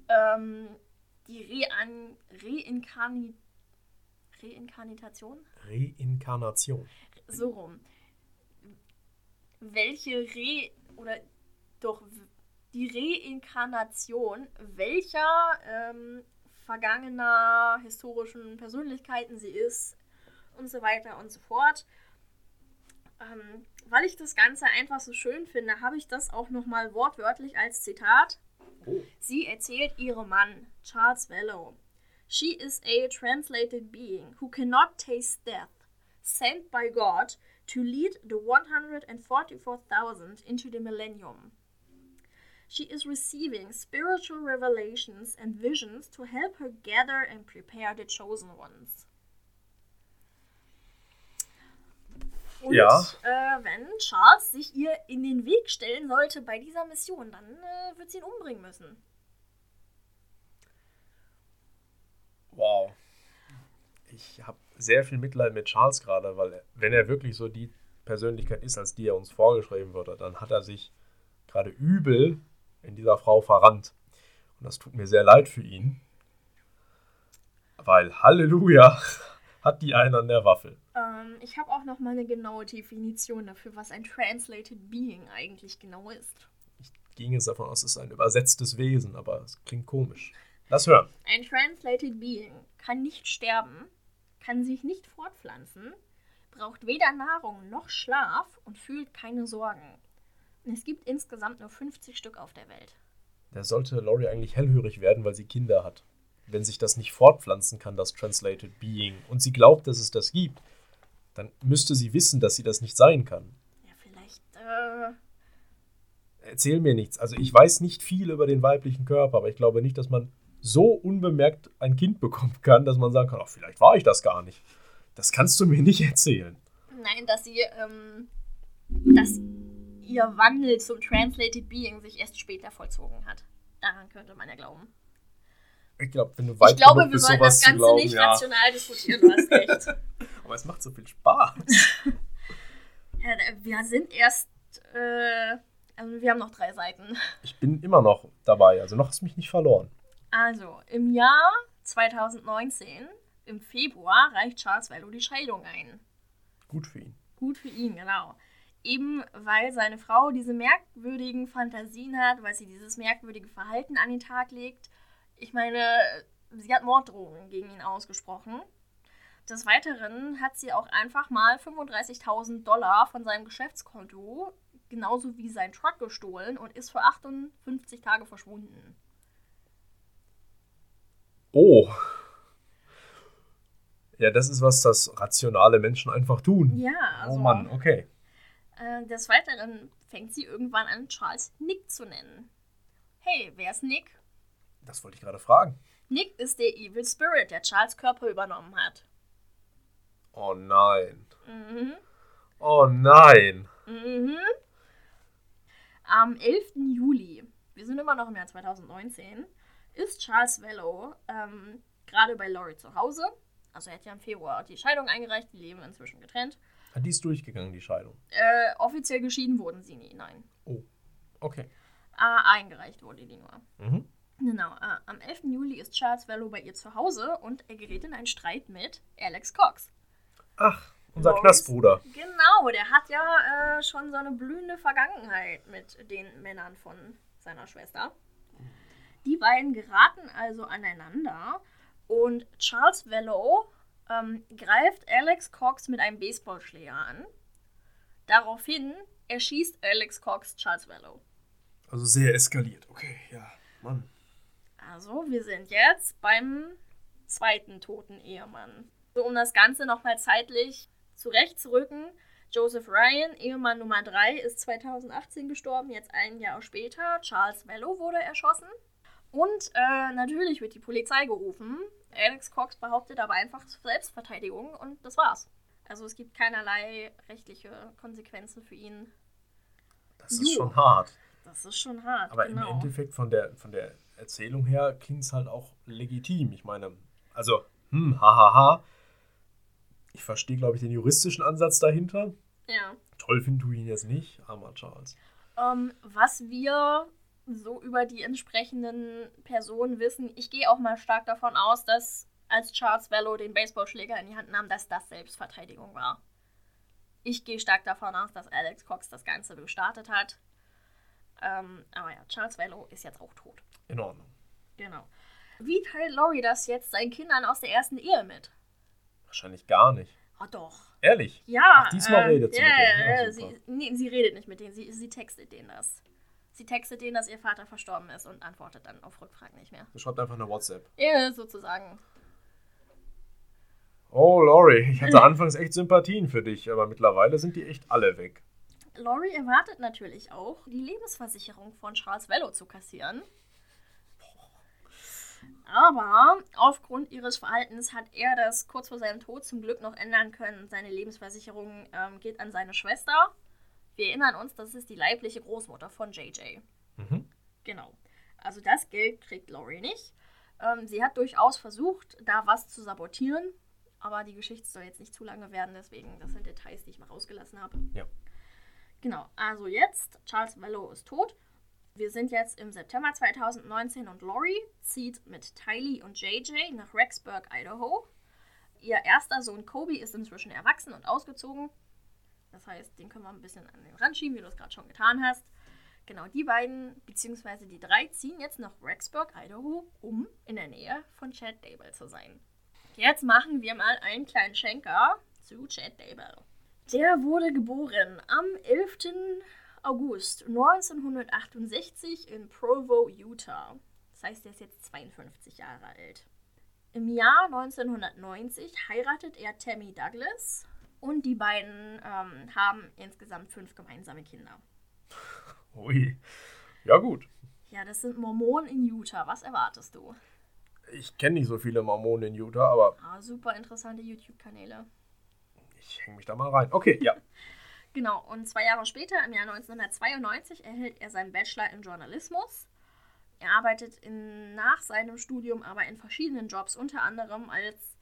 Ähm, die Rean Reinkarni Reinkarnitation? Reinkarnation. so rum. Welche Re oder doch die Reinkarnation welcher ähm, vergangener historischen Persönlichkeiten sie ist und so weiter und so fort. Ähm, weil ich das Ganze einfach so schön finde, habe ich das auch nochmal wortwörtlich als Zitat. Oh. Sie erzählt ihrem Mann, Charles Vello. She is a translated being who cannot taste death, sent by God to lead the 144,000 into the millennium. She is receiving spiritual revelations and visions to help her gather and prepare the chosen ones. Und Ja. äh, wenn Charles sich ihr in den Weg stellen sollte bei dieser Mission, dann äh, wird sie ihn umbringen müssen. Wow. Ich habe sehr viel Mitleid mit Charles gerade, weil wenn er wirklich so die Persönlichkeit ist, als die er uns vorgeschrieben wurde, dann hat er sich gerade übel in dieser Frau verrannt. Und das tut mir sehr leid für ihn. Weil, Halleluja, hat die einen an der Waffel. Ähm, ich habe auch noch mal eine genaue Definition dafür, was ein Translated Being eigentlich genau ist. Ich ging jetzt davon aus, es ist ein übersetztes Wesen, aber es klingt komisch. Lass hören. Ein Translated Being kann nicht sterben, kann sich nicht fortpflanzen, braucht weder Nahrung noch Schlaf und fühlt keine Sorgen. Es gibt insgesamt nur 50 Stück auf der Welt. Da sollte Laurie eigentlich hellhörig werden, weil sie Kinder hat. Wenn sich das nicht fortpflanzen kann, das Translated Being, und sie glaubt, dass es das gibt, dann müsste sie wissen, dass sie das nicht sein kann. Ja, vielleicht, äh, Erzähl mir nichts. Also ich weiß nicht viel über den weiblichen Körper, aber ich glaube nicht, dass man so unbemerkt ein Kind bekommen kann, dass man sagen kann, ach, vielleicht war ich das gar nicht. Das kannst du mir nicht erzählen. nein, dass sie, ähm, dass ihr Wandel zum Translated Being sich erst später vollzogen hat. Daran könnte man ja glauben. Ich glaube, wenn du weit Ich glaube, wir sowas das Ganze glauben, nicht ja. rational diskutieren, du hast recht. Aber es macht so viel Spaß. Ja, wir sind erst, äh, also wir haben noch drei Seiten. Ich bin immer noch dabei, also noch hast du mich nicht verloren. Also, im Jahr 2019, im Februar, reicht Charles Vello die Scheidung ein. Gut für ihn. Gut für ihn, genau. Eben weil seine Frau diese merkwürdigen Fantasien hat, weil sie dieses merkwürdige Verhalten an den Tag legt. Ich meine, sie hat Morddrohungen gegen ihn ausgesprochen. Des Weiteren hat sie auch einfach mal 35.000 Dollar von seinem Geschäftskonto, genauso wie sein Truck, gestohlen und ist für 58 Tage verschwunden. Oh. Ja, das ist was, das rationale Menschen einfach tun. Ja, also. oh Mann, okay. Äh, des Weiteren fängt sie irgendwann an, Charles Nick zu nennen. Hey, wer ist Nick? Das wollte ich gerade fragen. Nick ist der Evil Spirit, der Charles Körper übernommen hat. Oh nein. Mhm. Oh nein. Mhm. Am 11. Juli, wir sind immer noch im Jahr 2019, ist Charles Vello ähm, gerade bei Laurie zu Hause. Also er hat ja im Februar die Scheidung eingereicht, die leben inzwischen getrennt. Hat die ist durchgegangen, die Scheidung. Äh, offiziell geschieden wurden sie nie, nein. Oh. Okay. Äh, eingereicht wurde die nur. Mhm. Genau, äh, am 11. Juli ist Charles Vello bei ihr zu Hause und er gerät in einen Streit mit Alex Cox. Ach, unser Morris. Knastbruder. Genau, der hat ja äh, schon so eine blühende Vergangenheit mit den Männern von seiner Schwester. Die beiden geraten also aneinander und Charles Vello ähm, greift Alex Cox mit einem Baseballschläger an. Daraufhin erschießt Alex Cox Charles Vello. Also sehr eskaliert. Okay, ja. Mann. Also, wir sind jetzt beim zweiten toten Ehemann. So, um das Ganze nochmal zeitlich zurechtzurücken. Joseph Ryan, Ehemann Nummer 3, ist 2018 gestorben, jetzt ein Jahr später. Charles Vello wurde erschossen. Und äh, natürlich wird die Polizei gerufen. Alex Cox behauptet aber einfach Selbstverteidigung und das war's. Also es gibt keinerlei rechtliche Konsequenzen für ihn. Das ist Jo. schon hart. Das ist schon hart. Aber genau. im Endeffekt von der, von der Erzählung her klingt es halt auch legitim. Ich meine, also, hm, hahaha. Ich verstehe, glaube ich, den juristischen Ansatz dahinter. Ja. Toll finden du ihn jetzt nicht, armer Charles. Ähm, was wir so über die entsprechenden Personen wissen, ich gehe auch mal stark davon aus, dass als Charles Vello den Baseballschläger in die Hand nahm, dass das Selbstverteidigung war. Ich gehe stark davon aus, dass Alex Cox das Ganze gestartet hat. Ähm, aber ja, Charles Vello ist jetzt auch tot. In Ordnung. Genau. Wie teilt Laurie das jetzt seinen Kindern aus der ersten Ehe mit? Wahrscheinlich gar nicht. Ah, doch. Ehrlich? Ja. Ach, diesmal redet sie ja, mit denen. Ja, super. sie, nee, sie redet nicht mit denen, sie, sie textet denen das. Sie textet denen, dass ihr Vater verstorben ist und antwortet dann auf Rückfragen nicht mehr. Sie schreibt einfach eine WhatsApp. Ja, sozusagen. Oh, Lori, ich hatte anfangs echt Sympathien für dich, aber mittlerweile sind die echt alle weg. Laurie erwartet natürlich auch, die Lebensversicherung von Charles Vello zu kassieren. Aber aufgrund ihres Verhaltens hat er das kurz vor seinem Tod zum Glück noch ändern können. Seine Lebensversicherung ähm, geht an seine Schwester. Wir erinnern uns, das ist die leibliche Großmutter von JJ. Mhm. Genau. Also das Geld kriegt Laurie nicht. Ähm, sie hat durchaus versucht, da was zu sabotieren. Aber die Geschichte soll jetzt nicht zu lange werden, deswegen, das sind Details, die ich mal rausgelassen habe. Ja. Genau, also jetzt, Charles Mello ist tot. Wir sind jetzt im September 2019 und Laurie zieht mit Tylee und JJ nach Rexburg, Idaho. Ihr erster Sohn Kobe ist inzwischen erwachsen und ausgezogen. Das heißt, den können wir ein bisschen an den Rand schieben, wie du es gerade schon getan hast. Genau, die beiden, beziehungsweise die drei, ziehen jetzt nach Rexburg, Idaho, um in der Nähe von Chad Dable zu sein. Jetzt machen wir mal einen kleinen Schenker zu Chad Dable. Der wurde geboren am 11. August 1968 in Provo, Utah. Das heißt, er ist jetzt 52 Jahre alt. Im Jahr 1990 heiratet er Tammy Douglas und die beiden ähm, haben insgesamt fünf gemeinsame Kinder. Ui. Ja, gut. Ja, das sind Mormonen in Utah. Was erwartest du? Ich kenne nicht so viele Mormonen in Utah, aber Ah, super interessante YouTube-Kanäle. Ich hänge mich da mal rein. Okay, ja. Genau, und zwei Jahre später, im Jahr 1992, erhält er seinen Bachelor in Journalismus. Er arbeitet in, nach seinem Studium aber in verschiedenen Jobs, unter anderem als,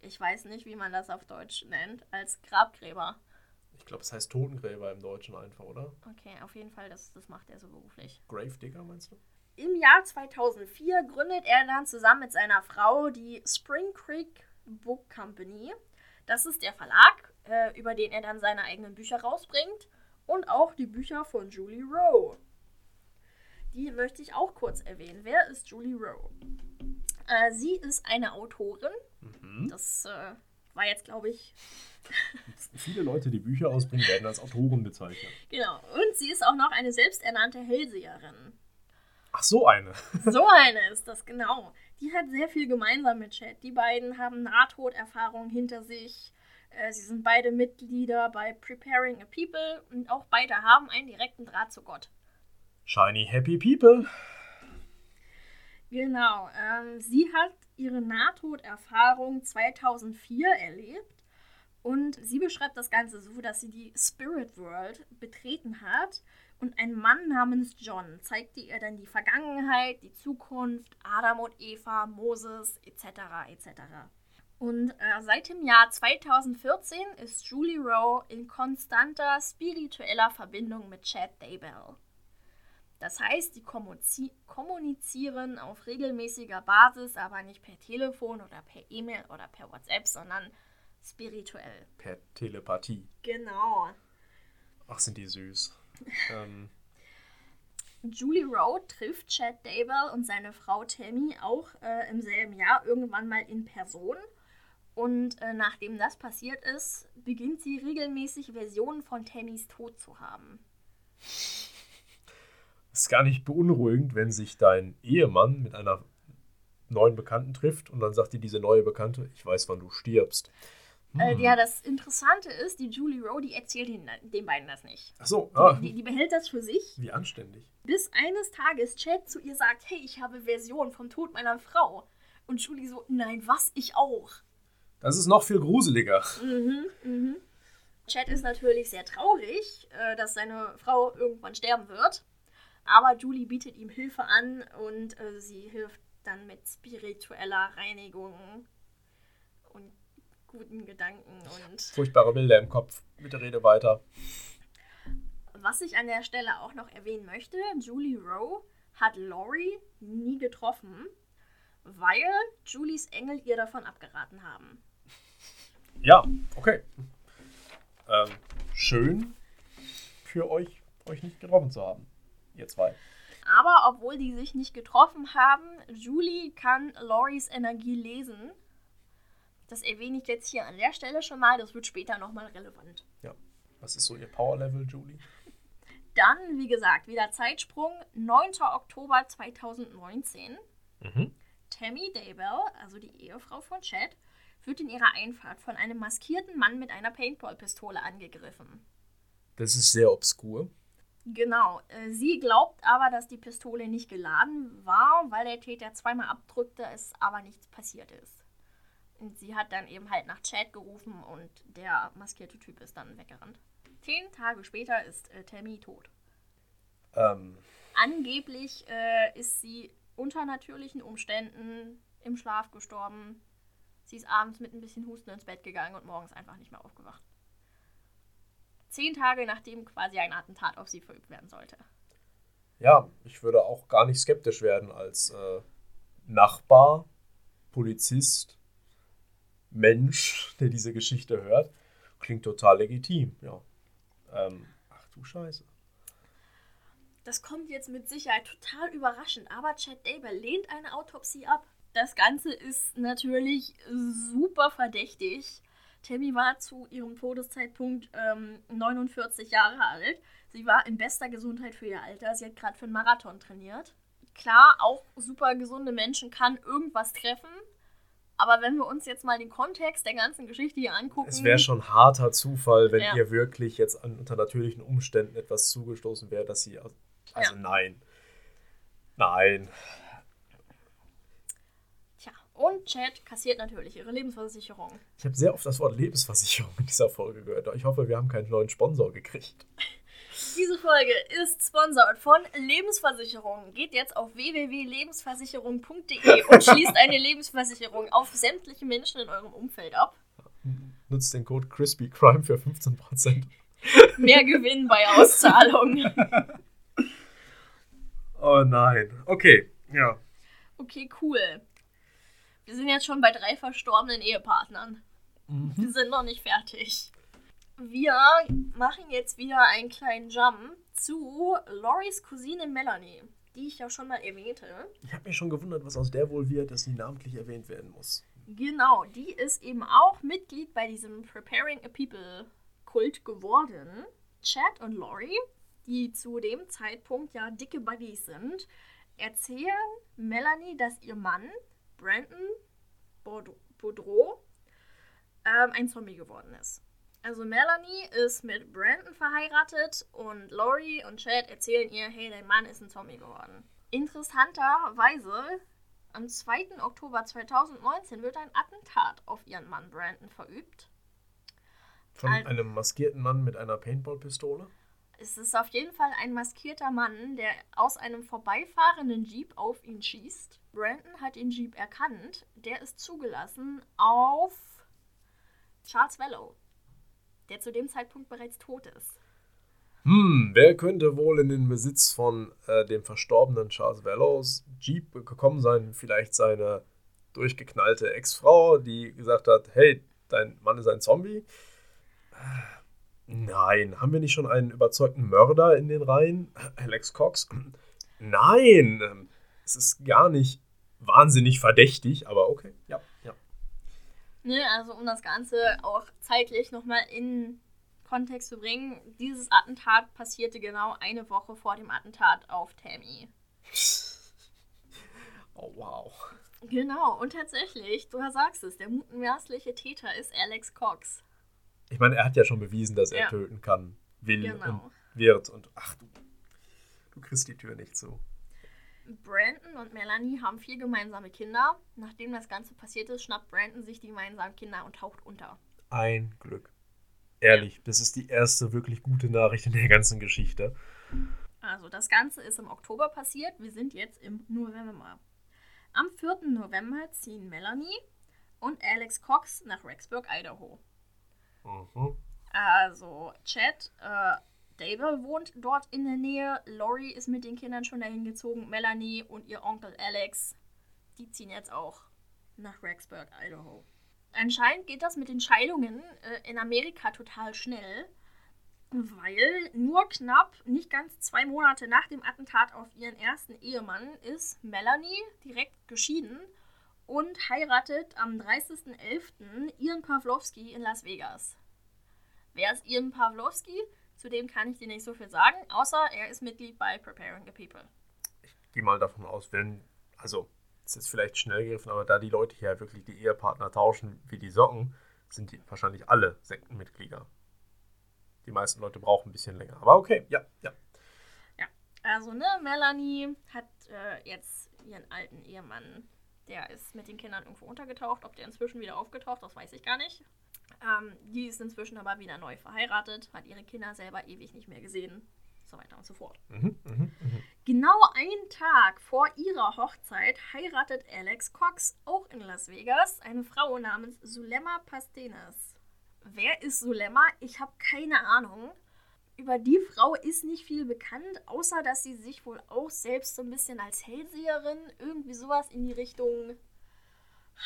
ich weiß nicht, wie man das auf Deutsch nennt, als Grabgräber. Ich glaube, es heißt Totengräber im Deutschen einfach, oder? Okay, auf jeden Fall, das, das macht er so beruflich. Gravedigger meinst du? Im Jahr 2004 gründet er dann zusammen mit seiner Frau die Spring Creek Book Company. Das ist der Verlag, äh, über den er dann seine eigenen Bücher rausbringt und auch die Bücher von Julie Rowe. Die möchte ich auch kurz erwähnen. Wer ist Julie Rowe? Äh, sie ist eine Autorin. Mhm. Das äh, war jetzt, glaube ich, Viele Leute, die Bücher ausbringen, werden als Autoren bezeichnet. genau. Und sie ist auch noch eine selbsternannte Hellseherin. Ach, so eine. So eine ist das, genau. Die hat sehr viel gemeinsam mit Chad. Die beiden haben Nahtoderfahrungen hinter sich. Äh, Sie sind beide Mitglieder bei Preparing a People und auch beide haben einen direkten Draht zu Gott. Shiny Happy People. Genau. Ähm, sie hat ihre Nahtoderfahrung 2004 erlebt und sie beschreibt das Ganze so, dass sie die Spirit World betreten hat und ein Mann namens John zeigte ihr dann die Vergangenheit, die Zukunft, Adam und Eva, Moses etc. etc. Und äh, seit dem Jahr 2014 ist Julie Rowe in konstanter spiritueller Verbindung mit Chad Daybell. Das heißt, die kommunizi- kommunizieren auf regelmäßiger Basis, aber nicht per Telefon oder per E-Mail oder per WhatsApp, sondern spirituell. Per Telepathie. Genau. Ach, sind die süß. ähm, Julie Rowe trifft Chad Daybell und seine Frau Tammy auch äh, im selben Jahr irgendwann mal in Person. Und äh, nachdem das passiert ist, beginnt sie regelmäßig Versionen von Tammys Tod zu haben. ist gar nicht beunruhigend, wenn sich dein Ehemann mit einer neuen Bekannten trifft und dann sagt dir diese neue Bekannte, ich weiß, wann du stirbst. Äh, Hm. ja, das Interessante ist, die Julie Rowe, die erzählt den, den beiden das nicht. Ach so, ah, Die, die behält das für sich, wie anständig. bis eines Tages Chad zu ihr sagt, hey, ich habe Versionen vom Tod meiner Frau. Und Julie so, nein, was, ich auch. Das ist noch viel gruseliger. Mhm, mhm. Chad ist natürlich sehr traurig, äh, dass seine Frau irgendwann sterben wird. Aber Julie bietet ihm Hilfe an und äh, sie hilft dann mit spiritueller Reinigung und guten Gedanken. Und Furchtbare Bilder im Kopf. Bitte rede weiter. was ich an der Stelle auch noch erwähnen möchte, Julie Rowe hat Laurie nie getroffen, weil Julies Engel ihr davon abgeraten haben. Ja, okay. Ähm, schön für euch, euch nicht getroffen zu haben. Ihr zwei. Aber obwohl die sich nicht getroffen haben, Julie kann Loris Energie lesen. Das erwähne ich jetzt hier an der Stelle schon mal, das wird später nochmal relevant. Ja. Was ist so Ihr Power-Level, Julie? Dann, wie gesagt, wieder Zeitsprung, 9. Oktober 2019. Mhm. Tammy Daybell, also die Ehefrau von Chad, wird in ihrer Einfahrt von einem maskierten Mann mit einer Paintball-Pistole angegriffen. Das ist sehr obskur. Genau. äh, Sie glaubt aber, dass die Pistole nicht geladen war, weil der Täter zweimal abdrückte, es aber nichts passiert ist. Und sie hat dann eben halt nach Chad gerufen und der maskierte Typ ist dann weggerannt. Zehn Tage später ist äh, Tammy tot. Ähm, Angeblich äh, ist sie unter natürlichen Umständen im Schlaf gestorben. Sie ist abends mit ein bisschen Husten ins Bett gegangen und morgens einfach nicht mehr aufgewacht. Zehn Tage nachdem quasi ein Attentat auf sie verübt werden sollte. ja, ich würde auch gar nicht skeptisch werden als äh, Nachbar, Polizist, Mensch, der diese Geschichte hört. Klingt total legitim, ja. Ähm, ach du Scheiße. Das kommt jetzt mit Sicherheit total überraschend, aber Chad Daybell lehnt eine Autopsie ab. Das Ganze ist natürlich super verdächtig. Tammy war zu ihrem Todeszeitpunkt ähm, 49 Jahre alt. Sie war in bester Gesundheit für ihr Alter. Sie hat gerade für einen Marathon trainiert. Klar, auch super gesunde Menschen kann irgendwas treffen. Aber wenn wir uns jetzt mal den Kontext der ganzen Geschichte hier angucken. Es wäre schon harter Zufall, wenn Ja. ihr wirklich jetzt an, unter natürlichen Umständen etwas zugestoßen wäre, dass sie. Also Ja. nein. Nein. Tja, und Chad kassiert natürlich ihre Lebensversicherung. Ich habe sehr oft das Wort Lebensversicherung in dieser Folge gehört. Ich hoffe, wir haben keinen neuen Sponsor gekriegt. Diese Folge ist sponsert von Lebensversicherung. Geht jetzt auf www.lebensversicherung.de und schließt eine Lebensversicherung auf sämtliche Menschen in eurem Umfeld ab. Nutzt den Code CrispyCrime für 15%. Mehr Gewinn bei Auszahlung. Oh nein. Okay, ja. Okay, cool. Wir sind jetzt schon bei drei verstorbenen Ehepartnern. Wir sind noch nicht fertig. Wir machen jetzt wieder einen kleinen Jump zu Loris Cousine Melanie, die ich ja schon mal erwähnte. Ich habe mich schon gewundert, was aus der wohl wird, dass sie namentlich erwähnt werden muss. Genau, die ist eben auch Mitglied bei diesem Preparing a People Kult geworden. Chad und Lori, die zu dem Zeitpunkt ja dicke Buddies sind, erzählen Melanie, dass ihr Mann, Brandon Baud- Boudreau, ähm, ein Zombie geworden ist. Also Melanie ist mit Brandon verheiratet und Lori und Chad erzählen ihr, hey, dein Mann ist ein Zombie geworden. Interessanterweise am 2. Oktober 2019 wird ein Attentat auf ihren Mann Brandon verübt. Von Al- einem maskierten Mann mit einer Paintball-Pistole? Es ist auf jeden Fall ein maskierter Mann, der aus einem vorbeifahrenden Jeep auf ihn schießt. Brandon hat den Jeep erkannt. Der ist zugelassen auf Charles Vello, der zu dem Zeitpunkt bereits tot ist. Hm, wer könnte wohl in den Besitz von äh, dem verstorbenen Charles Vellos Jeep gekommen sein? Vielleicht seine durchgeknallte Ex-Frau, die gesagt hat, hey, dein Mann ist ein Zombie? Nein, haben wir nicht schon einen überzeugten Mörder in den Reihen? Alex Cox? Nein, ähm, es ist gar nicht wahnsinnig verdächtig, aber okay. Ja. Ne, also um das Ganze auch zeitlich nochmal in Kontext zu bringen, dieses Attentat passierte genau eine Woche vor dem Attentat auf Tammy. Oh, wow. Genau, und tatsächlich, du sagst es, der mutmaßliche Täter ist Alex Cox. Ich meine, er hat ja schon bewiesen, dass er Ja. töten kann, will Genau. und wird. Und ach, du, du kriegst die Tür nicht zu. Brandon und Melanie haben vier gemeinsame Kinder. Nachdem das Ganze passiert ist, schnappt Brandon sich die gemeinsamen Kinder und taucht unter. Ein Glück. Ehrlich, das ist die erste wirklich gute Nachricht in der ganzen Geschichte. Also das Ganze ist im Oktober passiert. Wir sind jetzt im November. Am 4. November ziehen Melanie und Alex Cox nach Rexburg, Idaho. Mhm. Also Chad, äh, Dable wohnt dort in der Nähe. Lori ist mit den Kindern schon dahin gezogen. Melanie und ihr Onkel Alex, die ziehen jetzt auch nach Rexburg, Idaho. Anscheinend geht das mit den Scheidungen äh, in Amerika total schnell, weil nur knapp, nicht ganz zwei Monate nach dem Attentat auf ihren ersten Ehemann ist Melanie direkt geschieden und heiratet am 30.11. Ian Pawlowski in Las Vegas. Wer ist Ian Pawlowski? Zu dem kann ich dir nicht so viel sagen, außer er ist Mitglied bei Preparing the People. Ich gehe mal davon aus, wenn, also, es ist vielleicht schnell gegriffen, aber da die Leute hier wirklich die Ehepartner tauschen wie die Socken, sind die wahrscheinlich alle Sektenmitglieder. Die meisten Leute brauchen ein bisschen länger. Aber okay, ja, ja. Ja, also, ne, Melanie hat äh, jetzt ihren alten Ehemann, der ist mit den Kindern irgendwo untergetaucht. Ob der inzwischen wieder aufgetaucht, das weiß ich gar nicht. Ähm, die ist inzwischen aber wieder neu verheiratet, hat ihre Kinder selber ewig nicht mehr gesehen, so weiter und so fort. Mhm, mhm, mhm. Genau einen Tag vor ihrer Hochzeit heiratet Alex Cox auch in Las Vegas eine Frau namens Zulema Pastenes. Wer ist Zulema? Ich habe keine Ahnung. Über die Frau ist nicht viel bekannt, außer dass sie sich wohl auch selbst so ein bisschen als Hellseherin irgendwie sowas in die Richtung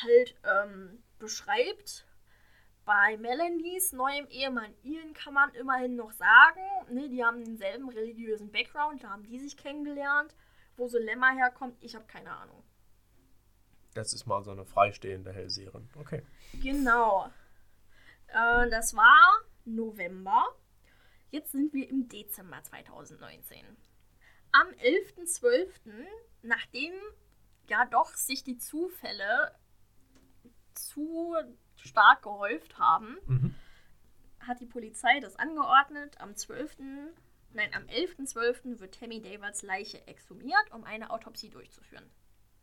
halt ähm, beschreibt. Bei Melanies neuem Ehemann Ian kann man immerhin noch sagen, ne, die haben denselben religiösen Background, da haben die sich kennengelernt. Wo so Lemma herkommt, ich habe keine Ahnung. Das ist mal so eine freistehende Hellseherin. Okay. Genau. Äh, das war November. Jetzt sind wir im Dezember 2019. Am 11.12., nachdem ja doch sich die Zufälle zu stark gehäuft haben, Mhm. hat die Polizei das angeordnet. Am 12., nein, am 11.12. wird Tammy Davids Leiche exhumiert, um eine Autopsie durchzuführen.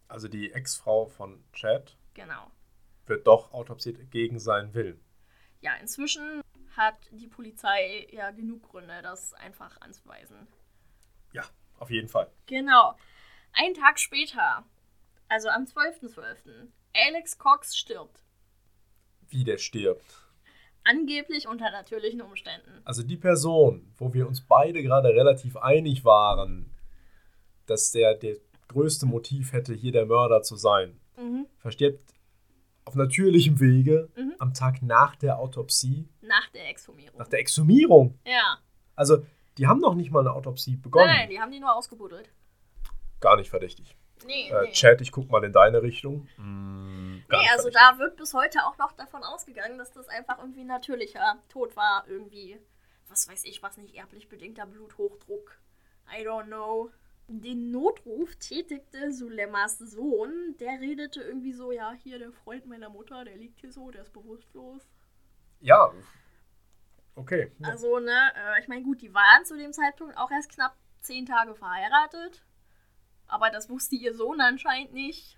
Also die Ex-Frau von Chad Genau. wird doch autopsiert gegen seinen Willen. Ja, inzwischen hat die Polizei ja genug Gründe, das einfach anzuweisen. Ja, auf jeden Fall. Genau. Ein Tag später, also am 12.12., Alex Cox stirbt. Wie der stirbt. Angeblich unter natürlichen Umständen. Also die Person, wo wir uns beide gerade relativ einig waren, dass der, der größte Motiv hätte, hier der Mörder zu sein, Mhm. verstirbt auf natürlichem Wege Mhm. am Tag nach der Autopsie, Nach der Exhumierung. nach der Exhumierung. ja. Also die haben noch nicht mal eine Autopsie begonnen. Nein, nein, die haben die nur ausgebuddelt. Gar nicht verdächtig. Nee, Äh, nee. Chat, ich guck mal in deine Richtung. Mm, Nee, also da wird bis heute auch noch davon ausgegangen, dass das einfach irgendwie ein natürlicher Tod war. Irgendwie, was weiß ich, was nicht erblich bedingter Bluthochdruck. I don't know. Den Notruf tätigte Sulemas Sohn. Der redete irgendwie so, ja, hier der Freund meiner Mutter, der liegt hier so, der ist bewusstlos. Ja. Okay. Ja. Also, ne, äh, ich meine, gut, die waren zu dem Zeitpunkt auch erst knapp zehn Tage verheiratet. Aber das wusste ihr Sohn anscheinend nicht.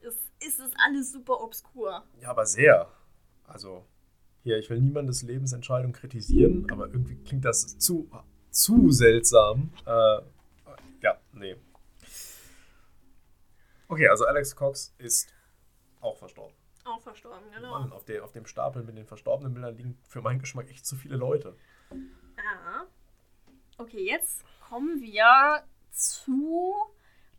Es ist es alles super obskur. Ja, aber sehr. Also, hier, ich will niemandes Lebensentscheidung kritisieren, aber irgendwie klingt das zu, zu seltsam. Äh, ja, nee. Okay, also Alex Cox ist auch verstorben. Auch verstorben, genau. Mann, auf, der, auf dem Stapel mit den verstorbenen Bildern liegen für meinen Geschmack echt zu viele Leute. Ja. Okay, jetzt kommen wir zu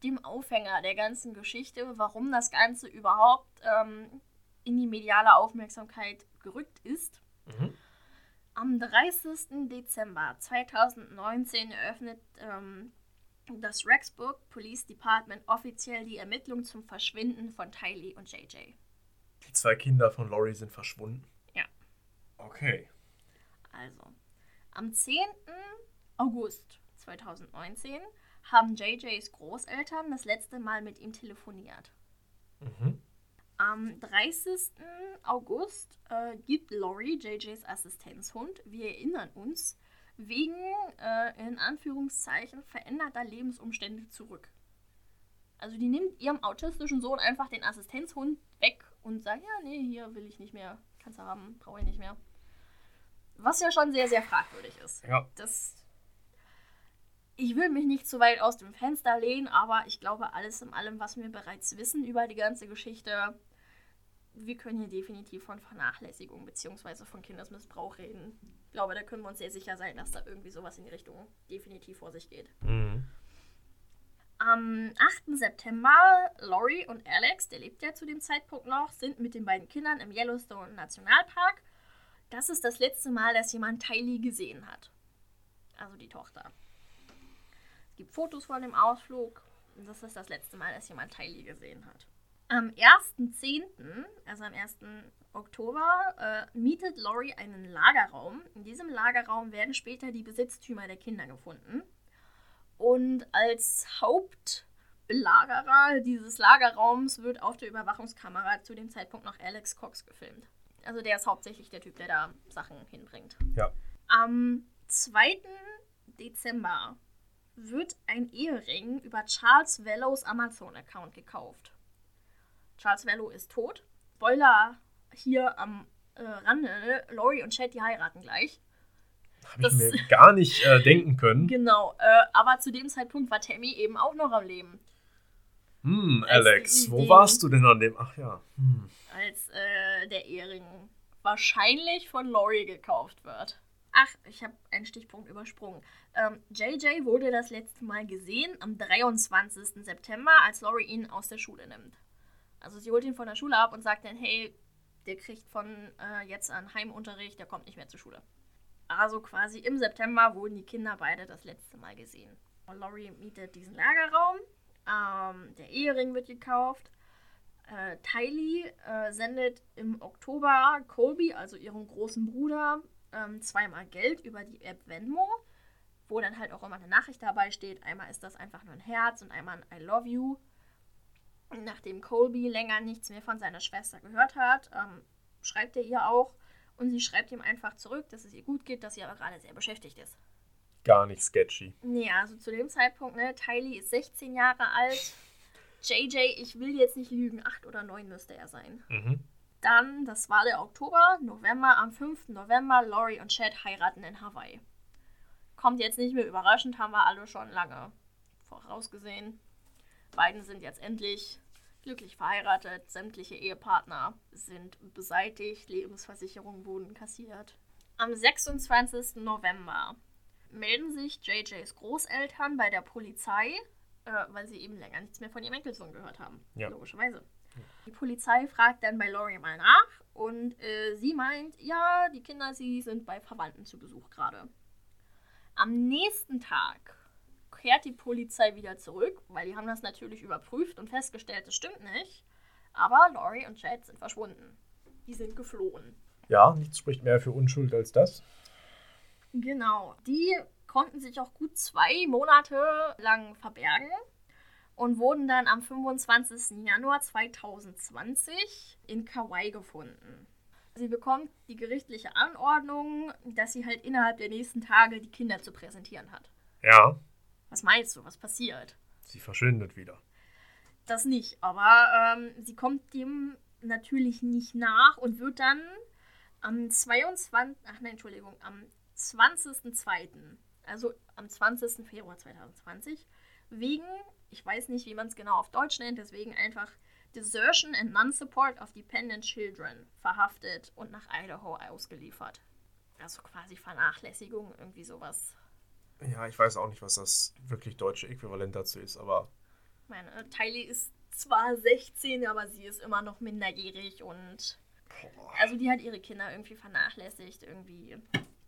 dem Aufhänger der ganzen Geschichte, warum das Ganze überhaupt ähm, in die mediale Aufmerksamkeit gerückt ist. Mhm. Am 30. Dezember 2019 eröffnet ähm, das Rexburg Police Department offiziell die Ermittlung zum Verschwinden von Tylee und JJ. Die zwei Kinder von Laurie sind verschwunden. Ja. Okay. Also, am 10. August 2019 haben JJs Großeltern das letzte Mal mit ihm telefoniert. Mhm. Am 30. August äh, gibt Lori JJs Assistenzhund, wir erinnern uns, wegen äh, in Anführungszeichen veränderter Lebensumstände zurück. Also die nimmt ihrem autistischen Sohn einfach den Assistenzhund weg und sagt, ja, nee, hier will ich nicht mehr, kannst du haben, brauche ich nicht mehr. Was ja schon sehr, sehr fragwürdig ist. Ja. Das. Ich will mich nicht zu weit aus dem Fenster lehnen, aber ich glaube, alles in allem, was wir bereits wissen über die ganze Geschichte, wir können hier definitiv von Vernachlässigung bzw. von Kindesmissbrauch reden. Ich glaube, da können wir uns sehr sicher sein, dass da irgendwie sowas in die Richtung definitiv vor sich geht. Mhm. Am 8. September, Laurie und Alex, der lebt ja zu dem Zeitpunkt noch, sind mit den beiden Kindern im Yellowstone Nationalpark. Das ist das letzte Mal, dass jemand Tylee gesehen hat. Also die Tochter. Es gibt Fotos von dem Ausflug. Und das ist das letzte Mal, dass jemand Tylee gesehen hat. Am 1.10., also am 1. Oktober, äh, mietet Laurie einen Lagerraum. In diesem Lagerraum werden später die Besitztümer der Kinder gefunden. Und als Hauptbelagerer dieses Lagerraums wird auf der Überwachungskamera zu dem Zeitpunkt noch Alex Cox gefilmt. Also der ist hauptsächlich der Typ, der da Sachen hinbringt. Ja. Am 2. Dezember wird ein Ehering über Charles Vellows Amazon-Account gekauft. Charles Vello ist tot. Spoiler hier am äh, Rande, Laurie und Chad, die heiraten gleich. Habe ich mir gar nicht äh, denken können. Genau, äh, aber zu dem Zeitpunkt war Tammy eben auch noch am Leben. Hm, Alex, wo warst du denn an dem? Ach ja. Hm. Als äh, der Ehering wahrscheinlich von Laurie gekauft wird. Ach, ich habe einen Stichpunkt übersprungen. Ähm, JJ wurde das letzte Mal gesehen am 23. September, als Laurie ihn aus der Schule nimmt. Also sie holt ihn von der Schule ab und sagt dann, hey, der kriegt von äh, jetzt an Heimunterricht, der kommt nicht mehr zur Schule. Also quasi im September wurden die Kinder beide das letzte Mal gesehen. Und Laurie mietet diesen Lagerraum, ähm, der Ehering wird gekauft. Äh, Tylee äh, sendet im Oktober Colby, also ihrem großen Bruder, ähm, zweimal Geld über die App Venmo, wo dann halt auch immer eine Nachricht dabei steht. Einmal ist das einfach nur ein Herz und einmal ein I love you. Nachdem Colby länger nichts mehr von seiner Schwester gehört hat, ähm, schreibt er ihr auch und sie schreibt ihm einfach zurück, dass es ihr gut geht, dass sie aber gerade sehr beschäftigt ist. Gar nicht sketchy. Nee, also zu dem Zeitpunkt, ne, Tylee ist 16 Jahre alt. JJ, ich will jetzt nicht lügen, 8 oder 9 müsste er sein. Mhm. Dann, das war der Oktober, November, am 5. November, Laurie und Chad heiraten in Hawaii. Kommt jetzt nicht mehr überraschend, haben wir alle schon lange vorausgesehen. Beiden sind jetzt endlich glücklich verheiratet, sämtliche Ehepartner sind beseitigt, Lebensversicherungen wurden kassiert. Am 26. November melden sich JJs Großeltern bei der Polizei, äh, weil sie eben länger nichts mehr von ihrem Enkelsohn gehört haben. Ja. Logischerweise. Die Polizei fragt dann bei Laurie mal nach und äh, sie meint, ja, die Kinder, sie sind bei Verwandten zu Besuch gerade. Am nächsten Tag kehrt die Polizei wieder zurück, weil die haben das natürlich überprüft und festgestellt, das stimmt nicht. Aber Laurie und Chad sind verschwunden. Die sind geflohen. Ja, nichts spricht mehr für Unschuld als das. Genau. Die konnten sich auch gut zwei Monate lang verbergen und wurden dann am 25. Januar 2020 in Kauai gefunden. Sie bekommt die gerichtliche Anordnung, dass sie halt innerhalb der nächsten Tage die Kinder zu präsentieren hat. Ja, Was meinst du, was passiert? sie verschwindet wieder. Das nicht, aber ähm, sie kommt dem natürlich nicht nach und wird dann am 22. Ach nein, Entschuldigung, am 20.02., also am 20. Februar 2020, wegen, ich weiß nicht, wie man es genau auf Deutsch nennt, deswegen einfach Desertion and Non-Support of Dependent Children verhaftet und nach Idaho ausgeliefert. Also quasi Vernachlässigung, irgendwie sowas. Ja, ich weiß auch nicht, was das wirklich deutsche Äquivalent dazu ist, aber Ich meine, Tylee ist zwar 16, aber sie ist immer noch minderjährig und boah, Also die hat ihre Kinder irgendwie vernachlässigt, irgendwie,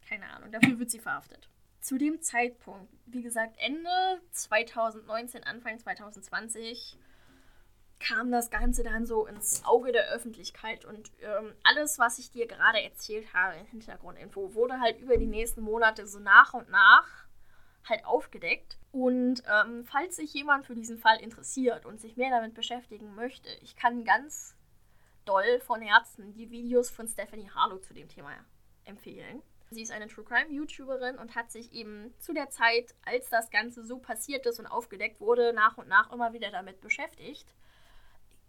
keine Ahnung, dafür wird sie verhaftet. Zu dem Zeitpunkt, wie gesagt, Ende 2019, Anfang 2020, kam das Ganze dann so ins Auge der Öffentlichkeit und ähm, alles, was ich dir gerade erzählt habe in Hintergrundinfo, wurde halt über die nächsten Monate so nach und nach halt aufgedeckt. Und ähm, falls sich jemand für diesen Fall interessiert und sich mehr damit beschäftigen möchte, ich kann ganz doll von Herzen die Videos von Stephanie Harlow zu dem Thema empfehlen. Sie ist eine True Crime YouTuberin und hat sich eben zu der Zeit, als das Ganze so passiert ist und aufgedeckt wurde, nach und nach immer wieder damit beschäftigt.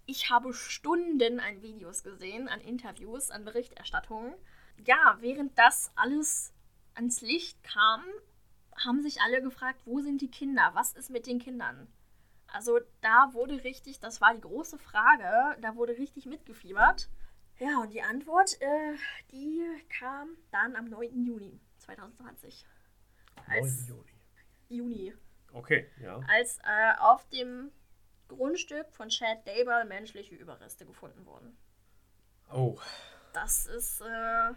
Ich habe Stunden an Videos gesehen, an Interviews, an Berichterstattungen. Ja, während das alles ans Licht kam, haben sich alle gefragt, wo sind die Kinder? Was ist mit den Kindern? Also da wurde richtig, das war die große Frage, da wurde richtig mitgefiebert. Ja, und die Antwort, äh, die kam dann am 9. Juni 2020. 9. Als Juni. Juni. Okay, ja. Als äh, auf dem Grundstück von Chad Daber menschliche Überreste gefunden wurden. Oh, Das ist äh,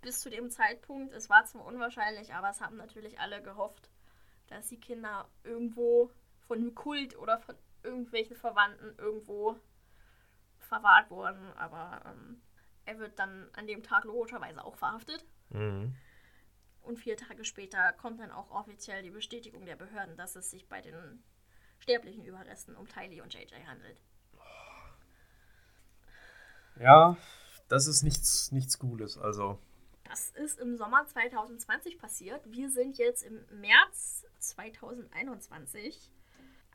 bis zu dem Zeitpunkt, es war zwar unwahrscheinlich, aber es haben natürlich alle gehofft, dass die Kinder irgendwo von einem Kult oder von irgendwelchen Verwandten irgendwo verwahrt worden, aber ähm, er wird dann an dem Tag logischerweise auch verhaftet. Mhm. Und vier Tage später kommt dann auch offiziell die Bestätigung der Behörden, dass es sich bei den sterblichen Überresten um Tylee und JJ handelt. Ja, das ist nichts, nichts Cooles. Also, Das ist im Sommer 2020 passiert. Wir sind jetzt im März 2021.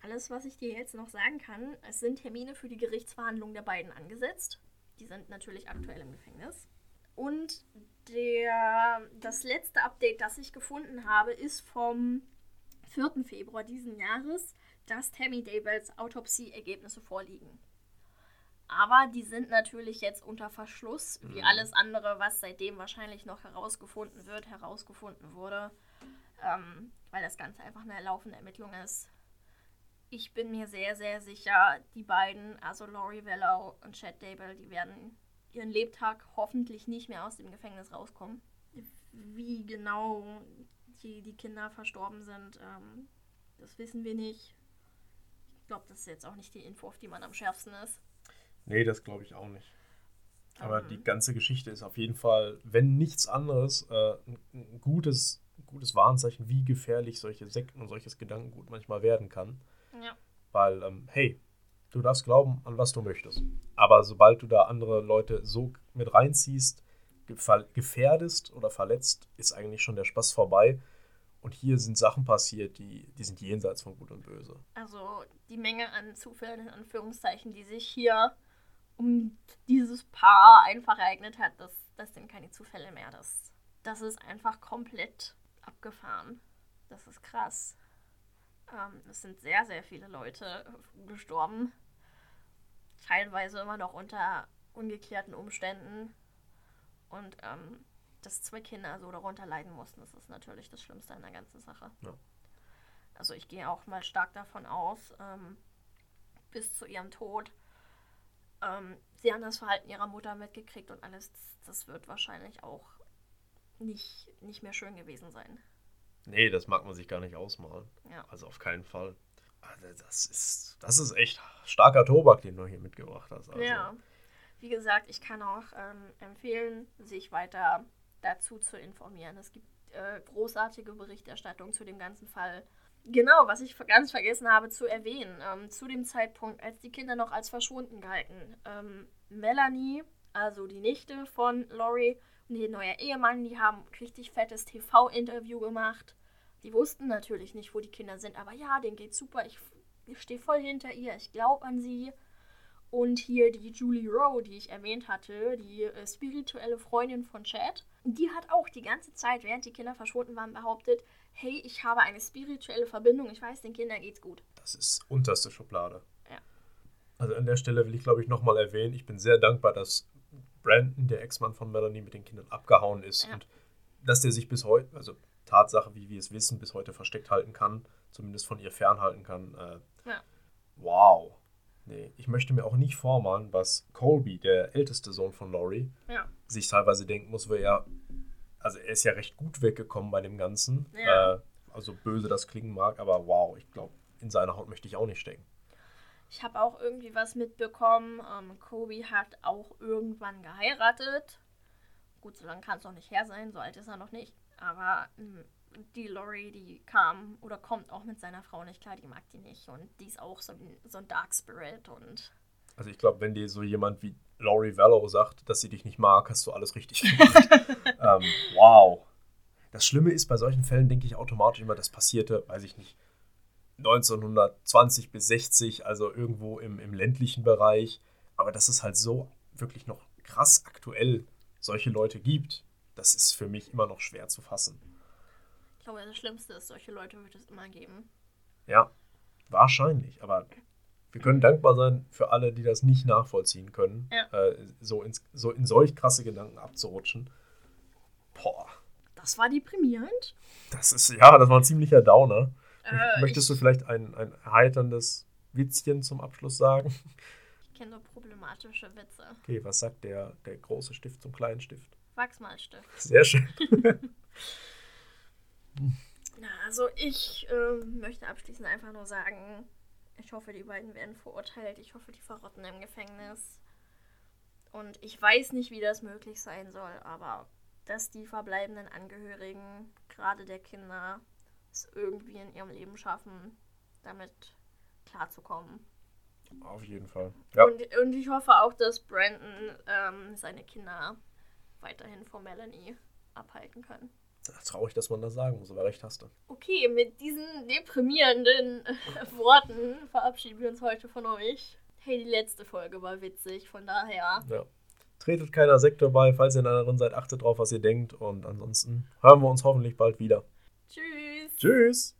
Alles, was ich dir jetzt noch sagen kann, es sind Termine für die Gerichtsverhandlungen der beiden angesetzt. Die sind natürlich aktuell im Gefängnis. Und der, das letzte Update, das ich gefunden habe, ist vom 4. Februar diesen Jahres, dass Tammy Daybells Autopsieergebnisse vorliegen. Aber die sind natürlich jetzt unter Verschluss, wie Mhm. alles andere, was seitdem wahrscheinlich noch herausgefunden wird, herausgefunden wurde, ähm, weil das Ganze einfach eine laufende Ermittlung ist. Ich bin mir sehr, sehr sicher, die beiden, also Laurie Wellow und Chad Dable, die werden ihren Lebtag hoffentlich nicht mehr aus dem Gefängnis rauskommen. Wie genau die, die Kinder verstorben sind, ähm, das wissen wir nicht. Ich glaube, das ist jetzt auch nicht die Info, auf die man am schärfsten ist. nee, das glaube ich auch nicht. Aber Ähm. die ganze Geschichte ist auf jeden Fall, wenn nichts anderes, äh, ein, ein gutes, gutes Warnzeichen, wie gefährlich solche Sekten und solches Gedankengut manchmal werden kann. Ja. Weil, ähm, hey, du darfst glauben, an was du möchtest. Aber sobald du da andere Leute so mit reinziehst, gefährdest oder verletzt, ist eigentlich schon der Spaß vorbei. Und hier sind Sachen passiert, die, die sind jenseits von Gut und Böse. Also die Menge an Zufällen in Anführungszeichen, die sich hier um dieses Paar einfach ereignet hat, das, das sind keine Zufälle mehr. Das, das ist einfach komplett abgefahren. Das ist krass. Ähm, es sind sehr, sehr viele Leute gestorben. Teilweise immer noch unter ungeklärten Umständen. Und ähm, dass zwei Kinder so darunter leiden mussten, das ist natürlich das Schlimmste an der ganzen Sache. Ja. Also ich gehe auch mal stark davon aus, ähm, bis zu ihrem Tod. Ähm, sie haben das Verhalten ihrer Mutter mitgekriegt und alles, das, wird wahrscheinlich auch nicht, nicht mehr schön gewesen sein. Nee, das mag man sich gar nicht ausmalen. Ja. Also auf keinen Fall. Also das ist, das ist echt starker Tobak, den du hier mitgebracht hast. Also, Ja. Wie gesagt, ich kann auch ähm, empfehlen, sich weiter dazu zu informieren. Es gibt äh, großartige Berichterstattung zu dem ganzen Fall. Genau, was ich ganz vergessen habe zu erwähnen, ähm, zu dem Zeitpunkt, als die Kinder noch als verschwunden galten. Ähm, Melanie, also die Nichte von Laurie und ihr neuer Ehemann, die haben ein richtig fettes TV-Interview gemacht. Die wussten natürlich nicht, wo die Kinder sind, aber ja, denen geht's super. Ich, ich stehe voll hinter ihr, ich glaube an sie. Und hier die Julie Rowe, die ich erwähnt hatte, die äh, spirituelle Freundin von Chad, die hat auch die ganze Zeit, während die Kinder verschwunden waren, behauptet, hey, ich habe eine spirituelle Verbindung, ich weiß, den Kindern geht's gut. Das ist unterste Schublade. Ja. Also an der Stelle will ich, glaube ich, nochmal erwähnen, ich bin sehr dankbar, dass Brandon, der Ex-Mann von Melanie, mit den Kindern abgehauen ist Ja. und dass der sich bis heute, also Tatsache, wie wir es wissen, bis heute versteckt halten kann, zumindest von ihr fernhalten kann. Äh, Ja. Wow. Nee, ich möchte mir auch nicht vormalen, was Colby, der älteste Sohn von Laurie, Ja. sich teilweise denken muss, weil er, also er ist ja recht gut weggekommen bei dem Ganzen. Ja. Äh, also böse das klingen mag, aber wow, ich glaube, in seiner Haut möchte ich auch nicht stecken. Ich habe auch irgendwie was mitbekommen. Ähm, Kobe hat auch irgendwann geheiratet. Gut, so lange kann es noch nicht her sein, so alt ist er noch nicht. Aber ähm, die Lori, die kam oder kommt auch mit seiner Frau nicht klar, die mag die nicht. Und die ist auch so ein, so ein Dark Spirit und Also ich glaube, wenn dir so jemand wie Laurie Vallow sagt, dass sie dich nicht mag, hast du alles richtig gemacht. ähm, wow. Das Schlimme ist, bei solchen Fällen denke ich automatisch immer, das passierte, weiß ich nicht, 1920 bis 60, also irgendwo im, im ländlichen Bereich. Aber dass es halt so wirklich noch krass aktuell solche Leute gibt, das ist für mich immer noch schwer zu fassen. ich glaube, das Schlimmste ist, solche Leute wird es immer geben. Ja, wahrscheinlich. Aber wir können dankbar sein für alle, die das nicht nachvollziehen können, Ja. äh, so, ins, so in solch krasse Gedanken abzurutschen. Boah, Das war deprimierend. das ist, ja, das war ein ziemlicher Downer. Äh, Möchtest du ich, vielleicht ein, ein erheiterndes Witzchen zum Abschluss sagen? ich kenne nur problematische Witze. Okay, was sagt der, der große Stift zum kleinen Stift? Wachsmalstift. Sehr schön. Na, also ich ähm, möchte abschließend einfach nur sagen, ich hoffe, die beiden werden verurteilt. Ich hoffe, die verrotten im Gefängnis. Und ich weiß nicht, wie das möglich sein soll, aber dass die verbleibenden Angehörigen, gerade der Kinder, es irgendwie in ihrem Leben schaffen, damit klarzukommen. Auf jeden Fall. Ja. Und, und ich hoffe auch, dass Brandon ähm, seine Kinder weiterhin vor Melanie abhalten kann. Traurig, dass man das sagen muss, aber recht hast du. Okay, mit diesen deprimierenden äh, Worten verabschieden wir uns heute von euch. Hey, die letzte Folge war witzig, von daher. Ja. Tretet keiner Sektor bei, falls ihr in einer drin seid, achtet drauf, was ihr denkt. Und ansonsten hören wir uns hoffentlich bald wieder. Tschüss. Tschüss.